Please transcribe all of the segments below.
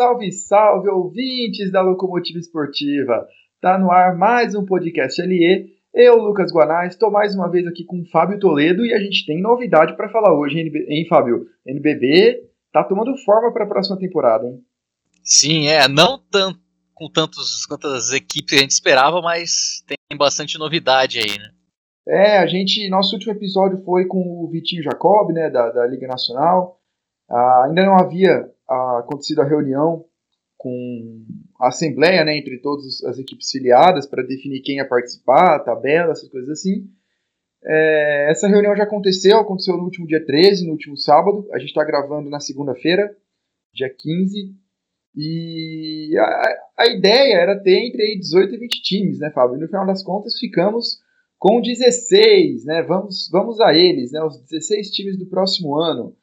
Salve, salve, ouvintes da Locomotiva Esportiva! Tá no ar mais um podcast LE. Eu, Lucas Guaná, estou mais uma vez aqui com o Fábio Toledo e a gente tem novidade para falar hoje, hein, Fábio? NBB tá tomando forma para a próxima temporada, hein? Sim, é, não tanto com tantos, quantas equipes a gente esperava, mas tem bastante novidade aí, né? É, a gente, nosso último episódio foi com o Vitinho Jacob, né, da, da Liga Nacional. Ah, ainda não havia ah, acontecido a reunião com a assembleia, né, entre todas as equipes filiadas para definir quem ia participar, a tabela, essas coisas assim. É, essa reunião já aconteceu, aconteceu no último dia 13, no último sábado. A gente está gravando na segunda-feira, dia 15. E a, a, ideia era ter entre 18 e 20 times, né, Fábio? E no final das contas ficamos com 16, né? Vamos, vamos a eles, né? Os 16 times do próximo ano.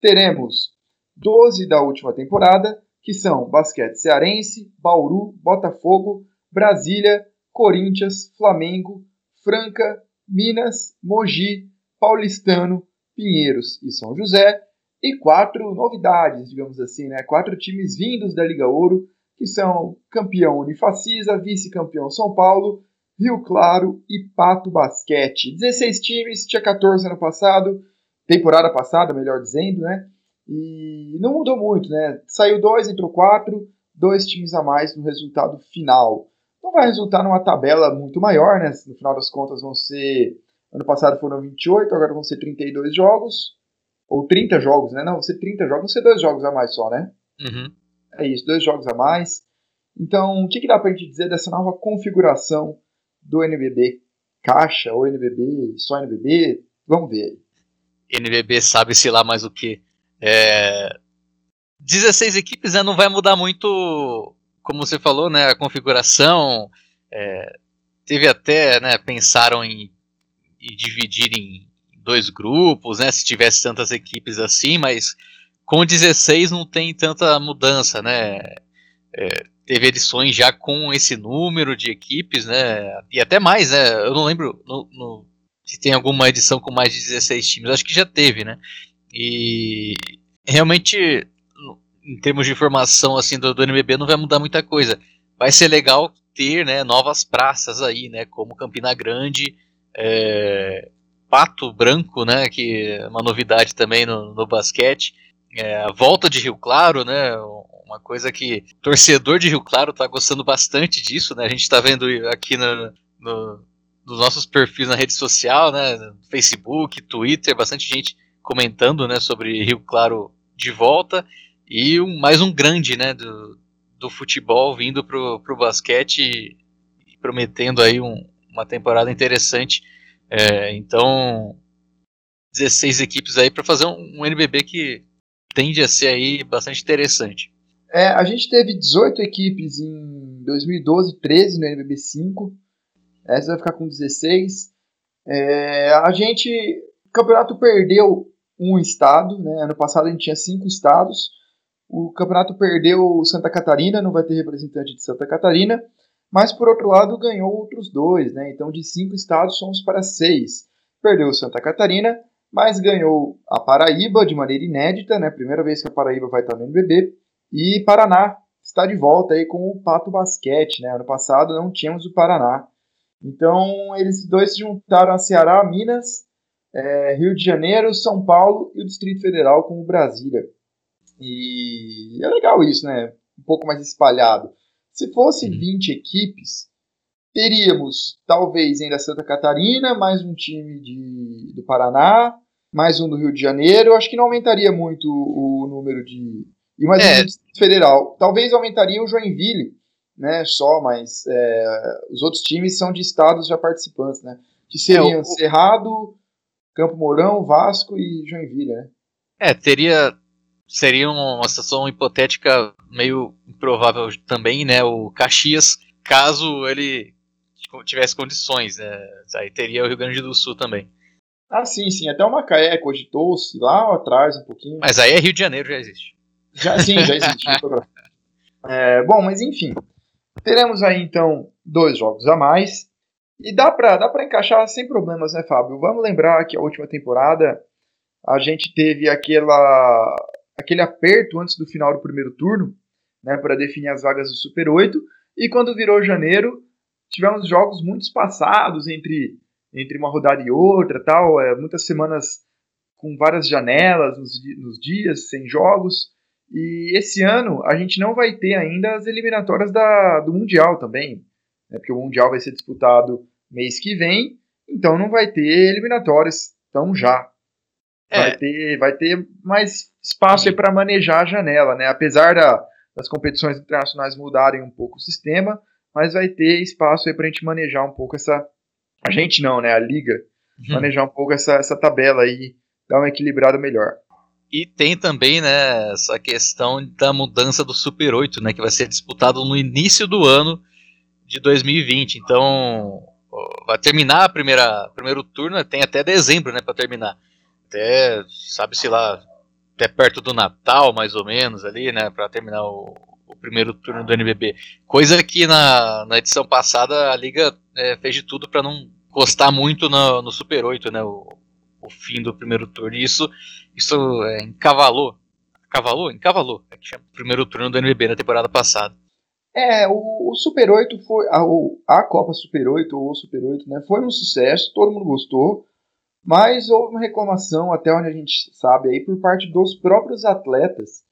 Teremos 12 da última temporada, que são Basquete Cearense, Bauru, Botafogo, Brasília, Corinthians, Flamengo, Franca, Minas, Mogi, Paulistano, Pinheiros e São José, e quatro novidades, digamos assim, né? Quatro times vindos da Liga Ouro, que são campeão Unifacisa, vice-campeão São Paulo, Rio Claro e Pato Basquete. 16 times, tinha 14 ano passado, temporada passada, melhor dizendo, né? E não mudou muito, né? Saiu dois, entrou quatro, dois times a mais no resultado final. Não vai resultar numa tabela muito maior, né? No final das contas vão ser. Ano passado foram 28, agora vão ser 32 jogos. Ou 30 jogos, né? Não, vão ser 30 jogos, vão ser dois jogos a mais só, né? Uhum. É isso, dois jogos a mais. Então, o que, que dá pra gente dizer dessa nova configuração do NBB? Caixa ou NBB, só NBB? Vamos ver aí. NBB sabe-se lá mais o que. É, 16 equipes né, não vai mudar muito, como você falou, né, a configuração. É, teve até, né, pensaram em, em, dividir em dois grupos, né, se tivesse tantas equipes assim, mas com 16 não tem tanta mudança, né. É, teve edições já com esse número de equipes, né, e até mais, né. Eu não lembro no, no, se tem alguma edição com mais de 16 times. Acho que já teve, né. E realmente, em termos de informação assim do, do NBB, não vai mudar muita coisa. Vai ser legal ter né, novas praças aí, né, como Campina Grande, é, Pato Branco, né, que é uma novidade também no, no basquete. É, a volta de Rio Claro, né, uma coisa que torcedor de Rio Claro está gostando bastante disso, né, a gente está vendo aqui no, no, nos nossos perfis na rede social, né, Facebook, Twitter, bastante gente comentando né, sobre Rio Claro de volta e um, mais um grande né, do, do futebol vindo para o basquete e prometendo aí um, uma temporada interessante. É, então, 16 equipes aí para fazer um, um, NBB que tende a ser aí bastante interessante. É, a gente teve 18 equipes em 2012, 13 no NBB 5. Essa vai ficar com 16. É, a gente, o campeonato perdeu um estado, né? Ano passado a gente tinha cinco estados. O campeonato perdeu Santa Catarina, não vai ter representante de Santa Catarina, mas por outro lado ganhou outros dois, né? Então de cinco estados somos para seis. Perdeu Santa Catarina, mas ganhou a Paraíba de maneira inédita, né? Primeira vez que a Paraíba vai estar no NBB. E Paraná está de volta aí com o Pato Basquete, né? Ano passado não tínhamos o Paraná. Então eles dois se juntaram a Ceará, Minas é, Rio de Janeiro, São Paulo e o Distrito Federal como Brasília. E é legal isso, né? Um pouco mais espalhado. Se fosse 20 equipes, teríamos talvez ainda Santa Catarina, mais um time de, do Paraná, mais um do Rio de Janeiro. Acho que não aumentaria muito o número de. E mais é. um Distrito Federal. Talvez aumentaria o Joinville, né? Só, mas é, os outros times são de estados já participantes, né? Que seriam é, o... Cerrado, Campo Mourão, Vasco e Joinville, né? É, teria seria uma situação hipotética meio improvável também, né? O Caxias, caso ele tivesse condições, né? Aí teria o Rio Grande do Sul também. Ah, sim, sim. Até o Macaé cogitou-se lá atrás um pouquinho. Mas aí é Rio de Janeiro, já existe. Já, sim, já existe. é, bom, mas enfim. Teremos aí então dois jogos a mais. E dá pra, dá pra encaixar sem problemas, né, Fábio? Vamos lembrar que a última temporada a gente teve aquela, aquele aperto antes do final do primeiro turno. né, para definir as vagas do Super 8. E quando virou janeiro, tivemos jogos muito espaçados entre, entre uma rodada e outra, tal, é, muitas semanas com várias janelas nos, nos dias, sem jogos. E esse ano a gente não vai ter ainda as eliminatórias da, do Mundial também, né, porque o Mundial vai ser disputado mês que vem, então não vai ter eliminatórias tão já. Vai, é. ter, vai ter mais espaço para manejar a janela, né? Apesar da, das competições internacionais mudarem um pouco o sistema, mas vai ter espaço para a gente manejar um pouco essa. A gente não, né? A liga. Uhum. Manejar um pouco essa, essa tabela aí, dar uma equilibrada melhor. E tem também, né, essa questão da mudança do Super 8, né, que vai ser disputado no início do ano de 2020. Então, vai terminar a primeira primeiro turno, tem até dezembro, né, para terminar. Até sabe-se lá, até perto do Natal, mais ou menos ali, né, para terminar o, o, primeiro turno do NBB. Coisa que na, na edição passada a liga é, fez de tudo para não encostar muito no, no Super 8, né, o, o fim do primeiro turno. E isso, isso é, encavalou, cavalou, encavalou, é que o primeiro turno do NBB na temporada passada. É, o, o Super 8 foi. A, a Copa Super 8, ou o Super 8, né? Foi um sucesso, todo mundo gostou. Mas houve uma reclamação, até onde a gente sabe, aí, por parte dos próprios atletas,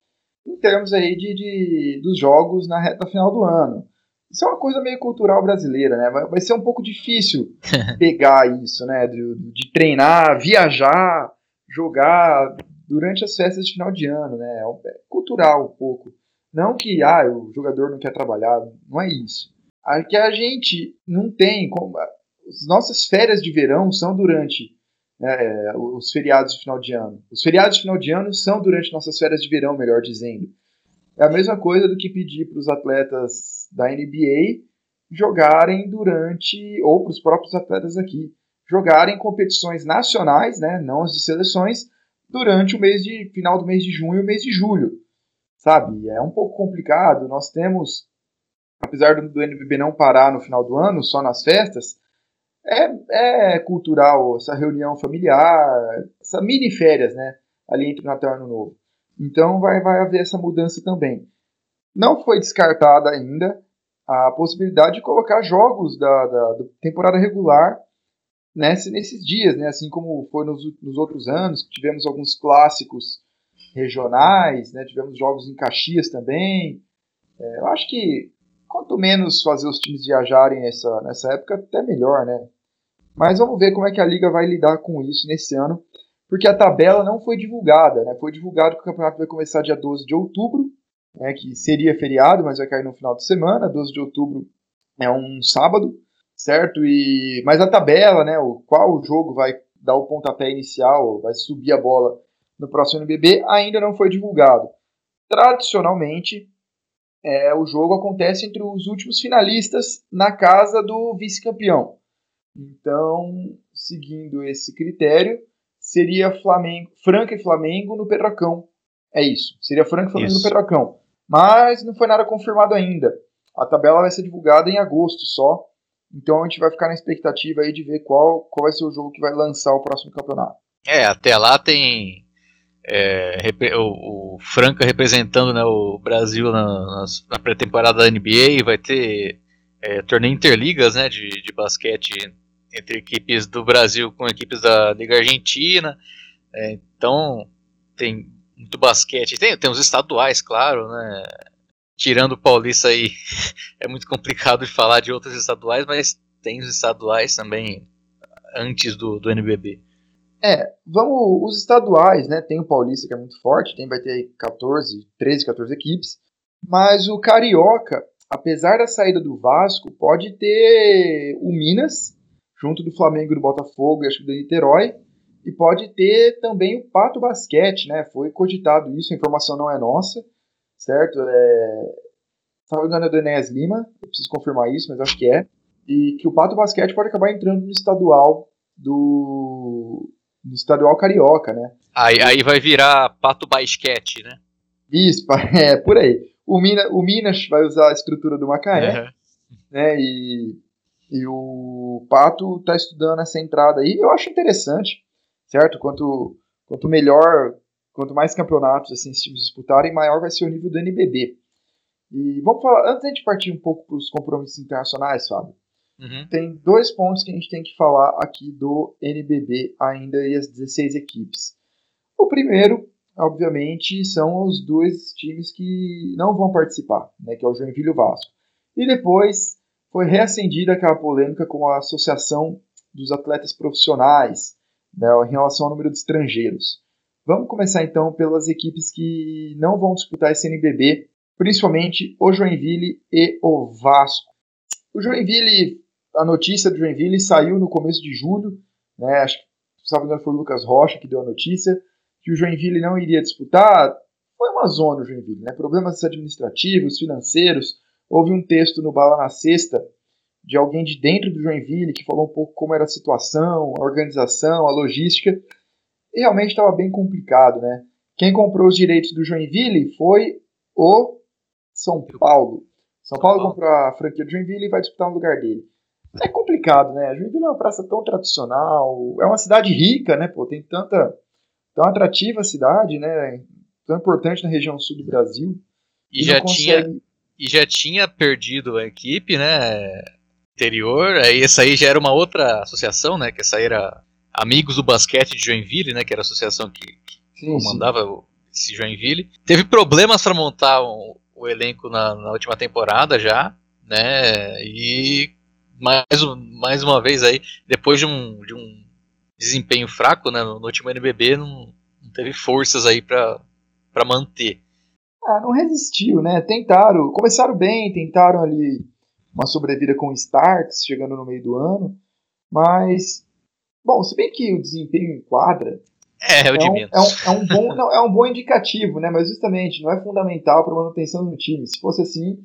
em termos aí de, de dos jogos na reta final do ano. Isso é uma coisa meio cultural brasileira, né? Vai, vai ser um pouco difícil pegar isso, né? De, de, treinar, viajar, jogar durante as festas de final de ano, né? É, é cultural um pouco. Não que ah, o jogador não quer trabalhar, não é isso. É que a gente não tem como. As nossas férias de verão são durante né, os feriados de final de ano. Os feriados de final de ano são durante nossas férias de verão, melhor dizendo. É a mesma coisa do que pedir para os atletas da NBA jogarem durante, ou para os próprios atletas aqui, jogarem competições nacionais, né, não as de seleções, durante o mês de final do mês de junho e o mês de julho sabe? É um pouco complicado. Nós temos, apesar do, do NBB não parar no final do ano, só nas festas, é, é cultural essa reunião familiar, essa mini férias, né? Ali entre Natal e Ano Novo. Então vai, vai haver essa mudança também. Não foi descartada ainda a possibilidade de colocar jogos da, da, da temporada regular nesse, nesses dias, né? Assim como foi nos, nos outros anos, tivemos alguns clássicos regionais, né? tivemos jogos em Caxias também. É, eu acho que quanto menos fazer os times viajarem nessa, nessa época, até melhor, né? Mas vamos ver como é que a liga vai lidar com isso nesse ano, porque a tabela não foi divulgada, né? Foi divulgado que o campeonato vai começar dia 12 de outubro, né, que seria feriado, mas vai cair no final de semana. 12 de outubro é um sábado, certo? E mas a tabela, né, o qual jogo vai dar o pontapé inicial, vai subir a bola no próximo NBB ainda não foi divulgado. Tradicionalmente, é, o jogo acontece entre os últimos finalistas na casa do vice-campeão. Então, seguindo esse critério, seria Flamengo, Franca e Flamengo no Pedrocão. É isso. Seria Franca e Flamengo isso. no Pedrocão. Mas não foi nada confirmado ainda. A tabela vai ser divulgada em agosto só. Então a gente vai ficar na expectativa aí de ver qual, qual vai ser o jogo que vai lançar o próximo campeonato. É, até lá tem é, o, o, Franca representando né, o Brasil na, na pré-temporada da NBA, vai ter é, torneio interligas né, de, de basquete entre equipes do Brasil com equipes da Liga Argentina. É, então tem muito basquete. Tem, tem os estaduais, claro, né? Tirando o Paulista aí, é muito complicado de falar de outros estaduais, mas tem os estaduais também antes do, do NBB. É, vamos. Os estaduais, né? Tem o Paulista que é muito forte, tem, vai ter 14, 13, 14 equipes. Mas o Carioca, apesar da saída do Vasco, pode ter o Minas, junto do Flamengo do Botafogo e acho que do Niterói. E pode ter também o Pato Basquete, né? Foi cogitado isso, a informação não é nossa, certo? É... Me engano é do Enéas Lima, eu preciso confirmar isso, mas acho que é. E que o Pato Basquete pode acabar entrando no estadual do, do estadual carioca, né? Aí, aí vai virar pato basquete, né? Isso, é, por aí. O, Mina, o Minas vai usar a estrutura do Macaé, uhum. né? E, e o Pato está estudando essa entrada aí. Eu acho interessante, certo? Quanto, quanto melhor, quanto mais campeonatos assim, esses times disputarem, maior vai ser o nível do NBB. E vamos falar, antes de a gente partir um pouco para os compromissos internacionais, Fábio, Uhum. tem dois pontos que a gente tem que falar aqui do NBB ainda e as 16 equipes. O primeiro, obviamente, são os dois times que não vão participar, né, que é o Joinville e o Vasco. E depois foi reacendida aquela polêmica com a Associação dos Atletas Profissionais né, em relação ao número de estrangeiros. Vamos começar então pelas equipes que não vão disputar esse NBB, principalmente o Joinville e o Vasco. O Joinville, a notícia do Joinville saiu no começo de julho, né, acho que se não foi o Lucas Rocha que deu a notícia, que o Joinville não iria disputar. Foi uma zona o Joinville, né, problemas administrativos, financeiros. Houve um texto no Bala na Sexta de alguém de dentro do Joinville que falou um pouco como era a situação, a organização, a logística. E realmente estava bem complicado, né? Quem comprou os direitos do Joinville foi o São Paulo. São Paulo comprou a franquia do Joinville e vai disputar no lugar dele. É complicado, né? Joinville é uma praça tão tradicional, é uma cidade rica, né? Pô, tem tanta tão atrativa a cidade, né? Tão importante na região sul do Brasil. E, já consegue... tinha e já tinha perdido a equipe, né? Anterior, aí essa aí já era uma outra associação, né? Que essa aí era Amigos do Basquete de Joinville, né? Que era a associação que, que comandava esse Joinville. Teve problemas para montar um, o elenco na, na, última temporada já, né? E mais, mais uma vez aí, depois de um, de um desempenho fraco, né? No, no último NBB, não, não teve forças aí para manter. Ah, não resistiu, né? Tentaram, começaram bem, tentaram ali uma sobrevida com o Starks chegando no meio do ano, mas bom, se bem que o desempenho enquadra, é, é, é, um, é, um, é um bom, não, é um bom indicativo, né? Mas justamente não é fundamental para a manutenção do time. Se fosse assim,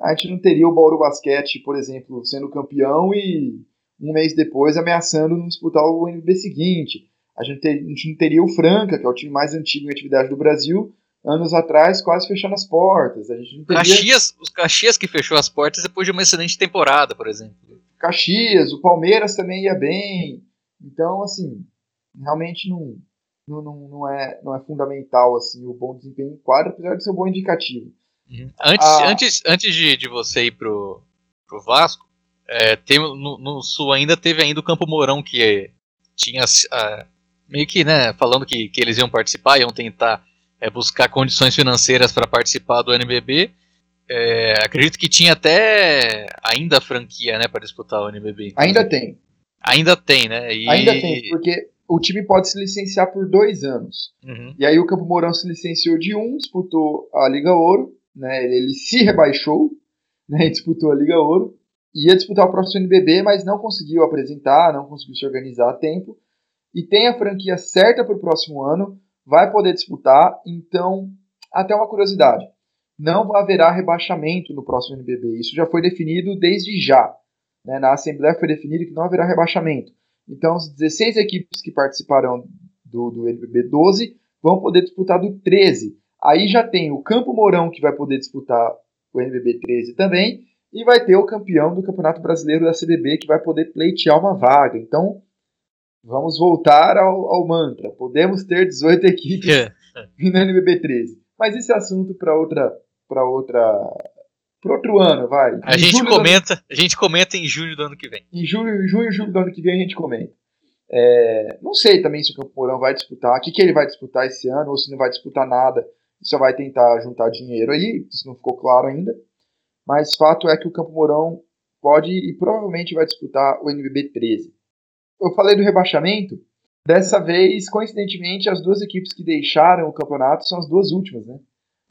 a gente não teria o Bauru Basquete, por exemplo, sendo campeão e um mês depois ameaçando não disputar o NB seguinte. A gente, ter, a gente não teria o Franca, que é o time mais antigo em atividade do Brasil, anos atrás quase fechando as portas. A gente não teria... Caxias, os Caxias que fechou as portas depois de uma excelente temporada, por exemplo. Caxias, o Palmeiras também ia bem. Então, assim, realmente não, não, não, é, não é fundamental assim, o bom desempenho em quadra, apesar de ser um bom indicativo. Antes, ah, antes, antes de, de você ir pro, pro Vasco, é, tem, no, no, Sul ainda teve ainda o Campo Mourão que tinha uh, meio que né, falando que, que eles iam participar, iam tentar é, buscar condições financeiras para participar do NBB. É, acredito que tinha até ainda a franquia né, para disputar o NBB. Ainda tem. Ainda tem, né? E... Ainda tem, porque o time pode se licenciar por dois anos. Uhum. E aí o Campo Mourão se licenciou de um, disputou a Liga Ouro, né? Ele, ele se rebaixou, né? E disputou a Liga Ouro. Ia disputar o próximo NBB, mas não conseguiu apresentar, não conseguiu se organizar a tempo. E tem a franquia certa para o próximo ano, vai poder disputar. Então, até uma curiosidade: não haverá rebaixamento no próximo NBB. Isso já foi definido desde já. Né? Na Assembleia foi definido que não haverá rebaixamento. Então, as 16 equipes que participarão do, do NBB 12 vão poder disputar do 13. Aí já tem o Campo Mourão que vai poder disputar o NBB 13 também. E vai ter o campeão do Campeonato Brasileiro da CBB que vai poder pleitear uma vaga. Então, vamos voltar ao, ao mantra. Podemos ter 18 equipes é. no NBB 13. Mas esse assunto para outra para outra para outro ano, vai. A gente comenta, ano... a gente comenta em junho do ano que vem. Em julho, junho, julho do ano que vem a gente comenta. É, não sei também se o Campo Mourão vai disputar, o que, que ele vai disputar esse ano, ou se não vai disputar nada, só vai tentar juntar dinheiro aí, isso não ficou claro ainda. Mas fato é que o Campo Mourão pode e provavelmente vai disputar o NBB 13. Eu falei do rebaixamento, dessa vez, coincidentemente, as duas equipes que deixaram o campeonato são as duas últimas, né?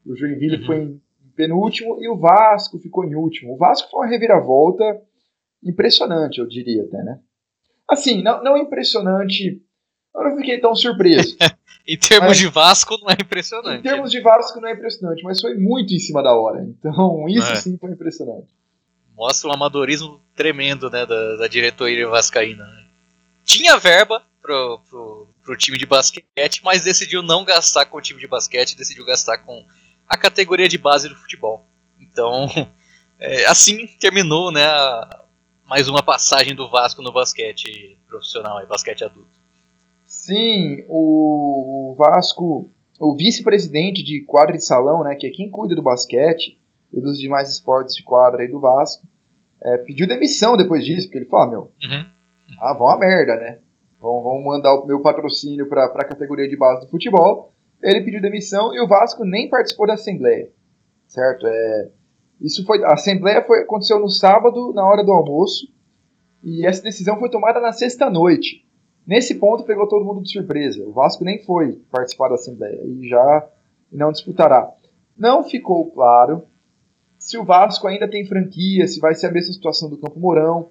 O Joinville uhum. foi em penúltimo e o Vasco ficou em último. O Vasco foi uma reviravolta impressionante, eu diria até, né? Assim, não, não impressionante, eu não fiquei tão surpreso. em termos mas, de Vasco, não é impressionante. Em termos de Vasco, não é impressionante, mas foi muito em cima da hora. Então, isso é. sim foi impressionante. Mostra um amadorismo tremendo né, da, da diretoria vascaína. Né? Tinha verba pro, pro, pro time de basquete, mas decidiu não gastar com o time de basquete, decidiu gastar com a categoria de base do futebol. Então, é, assim terminou né, a, mais uma passagem do Vasco no basquete profissional, e basquete adulto. Sim, o Vasco, o vice-presidente de quadra de salão, né, que é quem cuida do basquete, e dos demais esportes de quadra aí do Vasco, é, pediu demissão depois disso, porque ele falou, ah, meu, uhum. ah, vão a merda, né? Vão, vão mandar o meu patrocínio para a categoria de base do futebol. Ele pediu demissão e o Vasco nem participou da Assembleia, certo? É, isso foi, a Assembleia foi, aconteceu no sábado, na hora do almoço, e essa decisão foi tomada na sexta-noite. Nesse ponto pegou todo mundo de surpresa. O Vasco nem foi participar da Assembleia e já não disputará. Não ficou claro se o Vasco ainda tem franquia, se vai ser a mesma situação do Campo Mourão.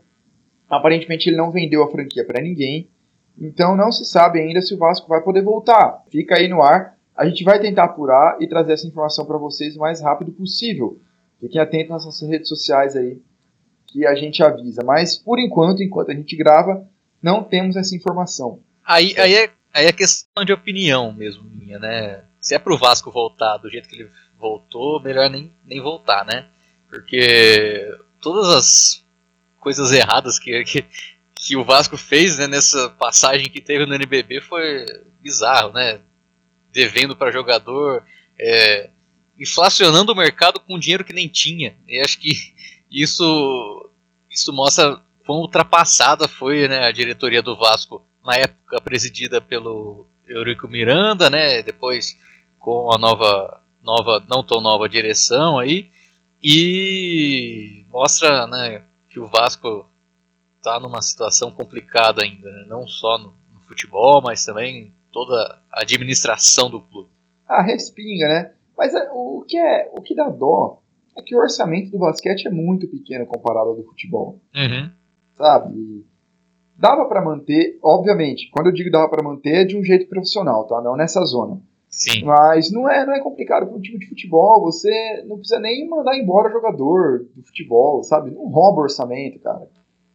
Aparentemente ele não vendeu a franquia para ninguém. Então não se sabe ainda se o Vasco vai poder voltar. Fica aí no ar. A gente vai tentar apurar e trazer essa informação para vocês o mais rápido possível. Fiquem atentos nas nossas redes sociais aí que a gente avisa. Mas por enquanto, enquanto a gente grava, não temos essa informação. Aí, aí, é, aí é questão de opinião mesmo minha, né? Se é pro Vasco voltar do jeito que ele voltou, melhor nem, nem voltar, né? Porque todas as coisas erradas que, que, que o Vasco fez né, nessa passagem que teve no NBB foi bizarro, né? Devendo para jogador, é, inflacionando o mercado com dinheiro que nem tinha. E acho que isso, isso mostra quão ultrapassada foi né, a diretoria do Vasco na época presidida pelo Eurico Miranda, né? Depois com a nova, nova, não tão nova direção aí e mostra, né, que o Vasco está numa situação complicada ainda, né? não só no, no, futebol, mas também toda a administração do clube. Ah, respinga, né? Mas é, o que é, o que dá dó é que o orçamento do basquete é muito pequeno comparado ao do futebol. Uhum. Sabe? Dava para manter, obviamente, quando eu digo dava para manter é de um jeito profissional, tá? Não nessa zona. Sim. Mas não é, não é complicado para um time de futebol, você não precisa nem mandar embora jogador do futebol, sabe? Não rouba orçamento, cara.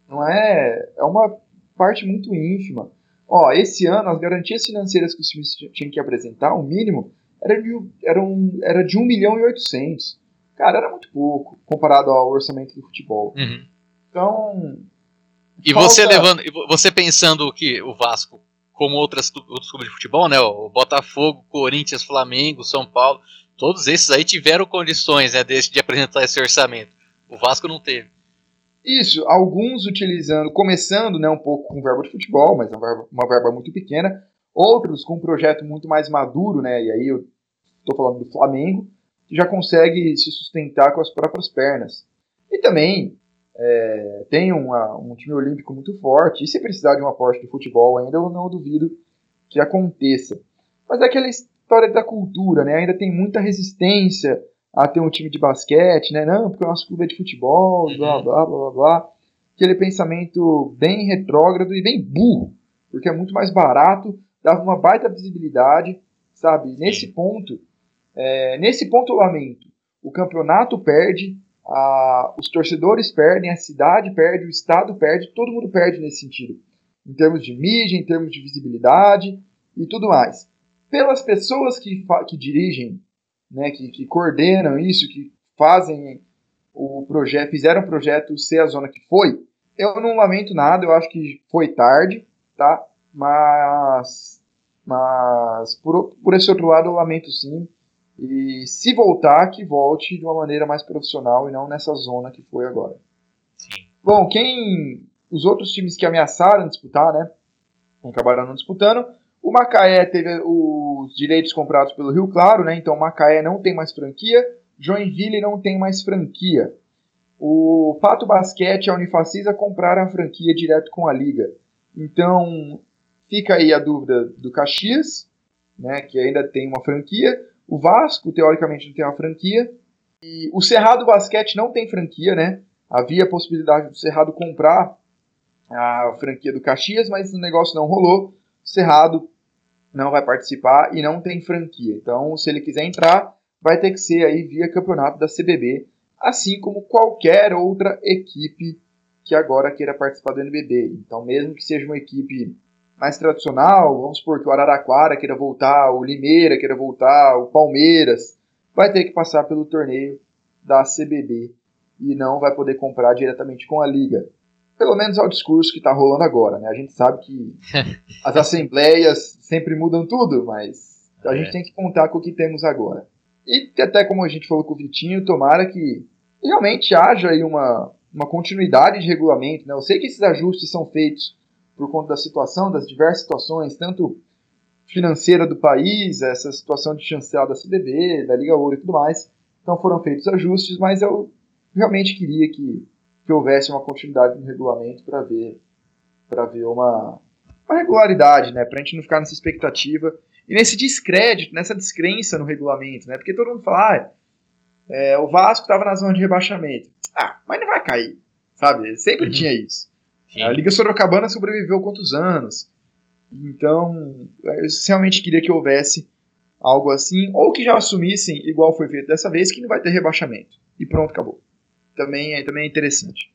Não é, é uma parte muito ínfima. Ó, esse ano as garantias financeiras que os times tinham que apresentar, o mínimo, era de, era, um, era de 1 milhão e 800. Cara, era muito pouco comparado ao orçamento do futebol. Uhum. Então. E falta... você levando, você pensando que o Vasco, como outras, outros clubes de futebol, né, o Botafogo, Corinthians, Flamengo, São Paulo, todos esses aí tiveram condições né, de, de apresentar esse orçamento. O Vasco não teve. Isso, alguns utilizando, começando né, um pouco com verba de futebol, mas uma verba, uma verba muito pequena, outros com um projeto muito mais maduro, né, e aí eu estou falando do Flamengo, que já consegue se sustentar com as próprias pernas. E também é, tem uma, um time olímpico muito forte, e se precisar de um aporte do futebol ainda, eu não duvido que aconteça. Mas é aquela história da cultura, né? Ainda tem muita resistência a ter um time de basquete, né? Não, porque o nosso clube é de futebol, uhum. blá, blá, blá, blá, blá. Aquele pensamento bem retrógrado e bem burro, porque é muito mais barato, dava uma baita visibilidade, sabe? Nesse ponto, é, nesse ponto eu lamento. O campeonato perde, a, os torcedores perdem, a cidade perde, o estado perde, todo mundo perde nesse sentido. Em termos de mídia, em termos de visibilidade e tudo mais. Pelas pessoas que, que dirigem, né, que, que coordenam isso, que fazem o projeto, fizeram o projeto ser a zona que foi, eu não lamento nada, eu acho que foi tarde, tá? Mas, mas por, por esse outro lado eu lamento sim, e se voltar, que volte de uma maneira mais profissional e não nessa zona que foi agora. Sim. Bom, quem. Os outros times que ameaçaram disputar, né? Acabaram não disputando. O Macaé teve os direitos comprados pelo Rio Claro, né? Então o Macaé não tem mais franquia. Joinville não tem mais franquia. O Pato Basquete e a Unifacisa compraram a franquia direto com a Liga. Então fica aí a dúvida do Caxias, né? Que ainda tem uma franquia o Vasco, teoricamente, não tem uma franquia. E o Cerrado Basquete não tem franquia, né? Havia a possibilidade do Cerrado comprar a franquia do Caxias, mas o negócio não rolou. O Cerrado não vai participar e não tem franquia. Então, se ele quiser entrar, vai ter que ser aí via campeonato da CBB, assim como qualquer outra equipe que agora queira participar do NBB. Então, mesmo que seja uma equipe mais tradicional, vamos supor que o Araraquara queira voltar, o Limeira queira voltar, o Palmeiras, vai ter que passar pelo torneio da CBB e não vai poder comprar diretamente com a liga. Pelo menos é o discurso que está rolando agora, né? A gente sabe que as assembleias sempre mudam tudo, mas a é. gente tem que contar com o que temos agora. E até como a gente falou com o Vitinho, tomara que realmente haja aí uma, uma continuidade de regulamento. Né? Eu sei que esses ajustes são feitos por conta da situação, das diversas situações, tanto financeira do país, essa situação de chancelar da CBB, da Liga Ouro e tudo mais. Então foram feitos ajustes, mas eu realmente queria que, que houvesse uma continuidade no regulamento para ver para ver uma, uma regularidade, né? Para a gente não ficar nessa expectativa e nesse descrédito, nessa descrença no regulamento, né? Porque todo mundo fala, ah, é, o Vasco estava na zona de rebaixamento. Ah, mas não vai cair, sabe? Sempre uhum. tinha isso. Sim. A Liga Sorocabana sobreviveu quantos anos? Então, eu realmente queria que houvesse algo assim, ou que já assumissem, igual foi feito dessa vez, que não vai ter rebaixamento. E pronto, acabou. Também é, também é interessante.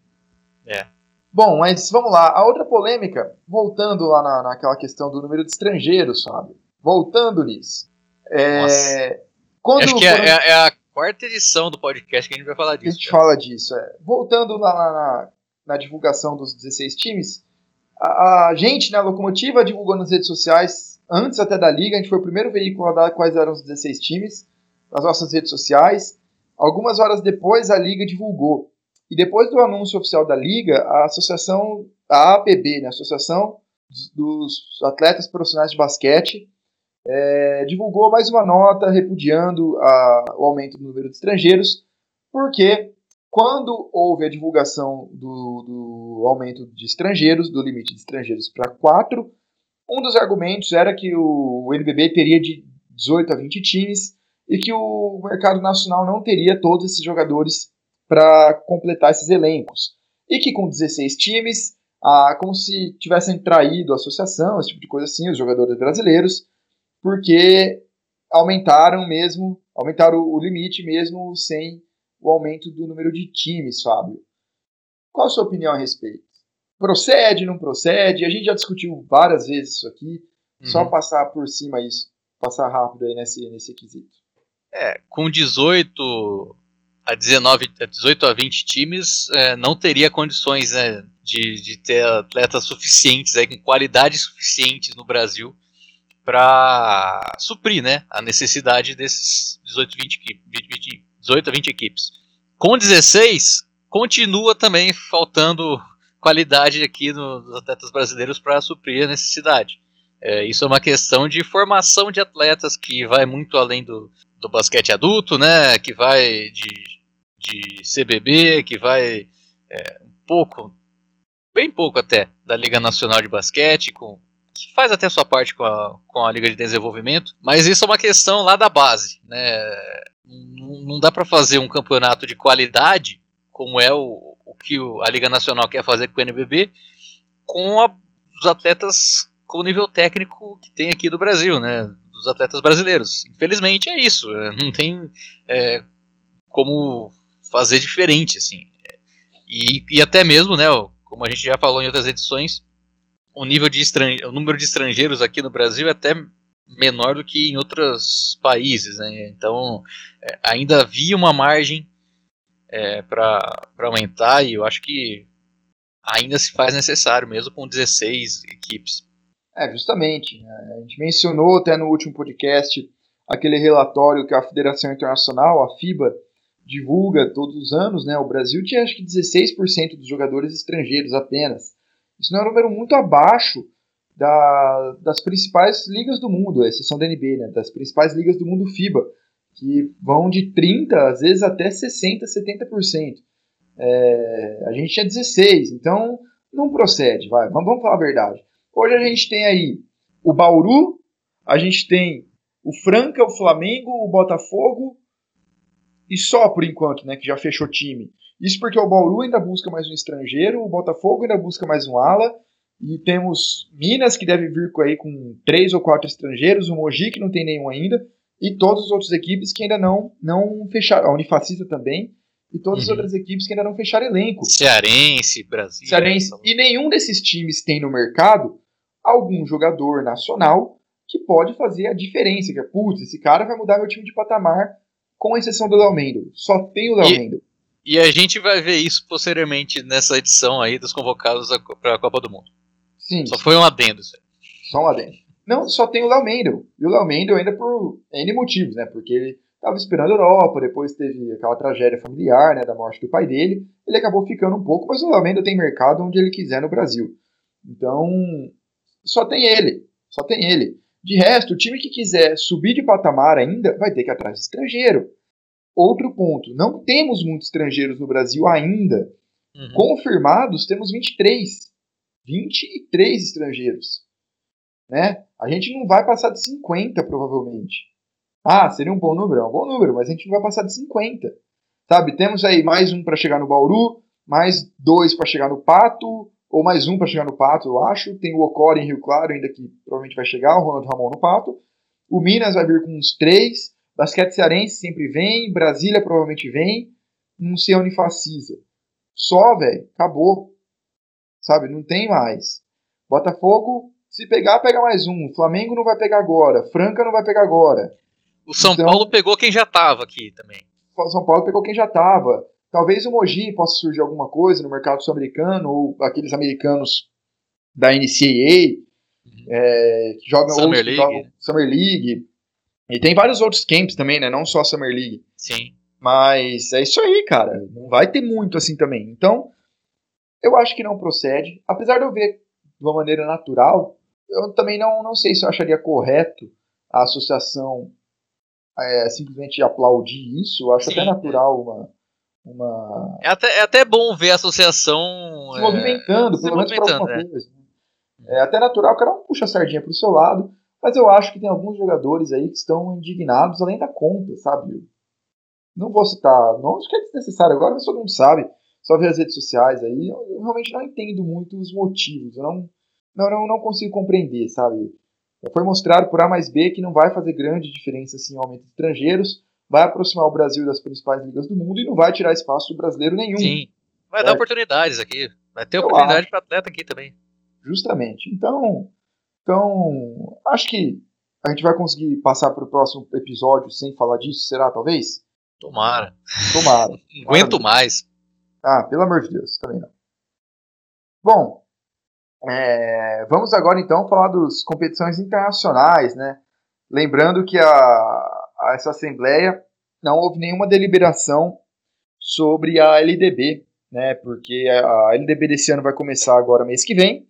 É. Bom, mas vamos lá. A outra polêmica, voltando lá na, naquela questão do número de estrangeiros, Fábio. Voltando nisso. É, quando, Acho que é, é, é, a quarta edição do podcast que a gente vai falar disso. A gente fala disso, é. Voltando lá na, na, na divulgação dos 16 times, a, a, gente, né, a Locomotiva, divulgou nas redes sociais, antes até da Liga, a gente foi o primeiro veículo a dar quais eram os 16 times, nas nossas redes sociais. Algumas horas depois, a Liga divulgou. E depois do anúncio oficial da Liga, a associação, a APB, né, a Associação dos Atletas Profissionais de Basquete, é, divulgou mais uma nota repudiando a, o aumento do número de estrangeiros, porque quando houve a divulgação do, do aumento de estrangeiros, do limite de estrangeiros para 4, um dos argumentos era que o NBB teria de 18 a 20 times e que o mercado nacional não teria todos esses jogadores para completar esses elencos. E que com 16 times, ah, como se tivessem traído a associação, esse tipo de coisa assim, os jogadores brasileiros, porque aumentaram mesmo, aumentaram o limite mesmo sem o aumento do número de times, Fábio. Qual a sua opinião a respeito? Procede, não procede? A gente já discutiu várias vezes isso aqui. Uhum. Só passar por cima isso, passar rápido aí nesse, nesse quesito. É, com 18 a 19, 18 a 20 times, é, não teria condições né, de, de ter atletas suficientes, aí, com qualidade suficiente no Brasil para suprir né, a necessidade desses 18, 20, 20, 20, 18 a 20 equipes. Com 16, continua também faltando qualidade aqui nos atletas brasileiros para suprir a necessidade. É, isso é uma questão de formação de atletas que vai muito além do, do basquete adulto, né? Que vai de de CBB, que vai é, um pouco, bem pouco até, da Liga Nacional de Basquete, com, que faz até sua parte com a, com a Liga de Desenvolvimento, mas isso é uma questão lá da base. Né? Não, não dá para fazer um campeonato de qualidade, como é o, o que a Liga Nacional quer fazer com o NBB, com a, os atletas com o nível técnico que tem aqui do Brasil, né? Dos atletas brasileiros. Infelizmente é isso. Não tem é, como fazer diferente, assim. E, e até mesmo, né, como a gente já falou em outras edições, o nível de o número de estrangeiros aqui no Brasil é até menor do que em outros países, né? Então, é, ainda havia uma margem é, para aumentar e eu acho que ainda se faz necessário, mesmo com 16 equipes. É, justamente. Né? A gente mencionou até no último podcast aquele relatório que a Federação Internacional, a FIBA, divulga todos os anos, né, o Brasil tinha acho que 16% dos jogadores estrangeiros apenas. Isso não é um número muito abaixo da, das principais ligas do mundo, exceção da NBA, né, das principais ligas do mundo FIBA, que vão de 30%, às vezes até 60%, 70%. É, a gente tinha 16%, então não procede, vai, vamos, vamos falar a verdade. Hoje a gente tem aí o Bauru, a gente tem o Franca, o Flamengo, o Botafogo, e só por enquanto, né, que já fechou time. Isso porque o Bauru ainda busca mais um estrangeiro, o Botafogo ainda busca mais um ala, e temos Minas que deve vir com, aí, com três ou quatro estrangeiros, o Mogi que não tem nenhum ainda, e todas as outras equipes que ainda não, não fecharam, a Unifacista também, e todas uhum. as outras equipes que ainda não fecharam elenco. Cearense, Brasil. Cearense. E nenhum desses times tem no mercado algum jogador nacional que pode fazer a diferença. Que é, putz, esse cara vai mudar meu time de patamar com exceção do Léo Mendo. Só tem o Léo Mendo. E a gente vai ver isso posteriormente nessa edição aí dos convocados para a Copa do Mundo. Sim. Só foi um adendo. Só um adendo. Não, só tem o Léo Mendel. E o Léo Mendel ainda por N motivos, né? Porque ele estava esperando a Europa, depois teve aquela tragédia familiar, né, da morte do pai dele, ele acabou ficando um pouco, mas o Lamendo tem mercado onde ele quiser no Brasil. Então, só tem ele, só tem ele. De resto, o time que quiser subir de patamar ainda vai ter que ir atrás de estrangeiro. Outro ponto, não temos muitos estrangeiros no Brasil ainda. Uhum. Confirmados, temos 23. 23 estrangeiros. Né? A gente não vai passar de 50, provavelmente. Ah, seria um bom número? É um bom número, mas a gente não vai passar de 50. Sabe, temos aí mais um para chegar no Bauru, mais dois para chegar no Pato, ou mais um para chegar no Pato, eu acho. Tem o Ocor em Rio Claro, ainda que provavelmente vai chegar, o Ronaldo Ramon no Pato. O Minas vai vir com uns três. Basquete Cearense sempre vem, Brasília provavelmente vem. Não sei onde facisa. Só, velho, acabou. Sabe, não tem mais. Botafogo, se pegar, pega mais um. Flamengo não vai pegar agora. Franca não vai pegar agora. O São então, Paulo pegou quem já estava aqui também. O São Paulo pegou quem já estava. Talvez o Mogi possa surgir alguma coisa no mercado sul-americano, ou aqueles americanos da NCAA, uhum. é, que jogam, Summer, League. Jogam Summer League. E tem vários outros camps também, né? Não só a Summer League. Sim. Mas é isso aí, cara. Não vai ter muito assim também. Então, eu acho que não procede. Apesar de eu ver de uma maneira natural, eu também não, não sei se eu acharia correto a associação é, simplesmente aplaudir isso. Eu acho Sim, até natural uma. uma... É, até, é até bom ver a associação se movimentando, é, pelo menos para alguma é. coisa. É até natural, o cara não puxa a sardinha para o seu lado, mas eu acho que tem alguns jogadores aí que estão indignados além da conta, sabe? Não vou citar nomes, que é desnecessário agora, mas todo mundo sabe. Só ver as redes sociais aí. Eu, eu realmente não entendo muito os motivos. Eu não, não, não, não consigo compreender, sabe? Foi mostrado por A mais B que não vai fazer grande diferença assim, o aumento de estrangeiros, vai aproximar o Brasil das principais ligas do mundo e não vai tirar espaço do brasileiro nenhum. Sim, vai é. dar oportunidades aqui. Vai ter Eu oportunidade para atleta aqui também. Justamente. Então, então, acho que a gente vai conseguir passar para o próximo episódio sem falar disso, será talvez? Tomara. Tomara. Aguento mais. Ah, pelo amor de Deus, também não. Bom, é, vamos agora então falar das competições internacionais, né? Lembrando que a, a, essa assembleia não houve nenhuma deliberação sobre a LDB, né? Porque a, LDB desse ano vai começar agora mês que vem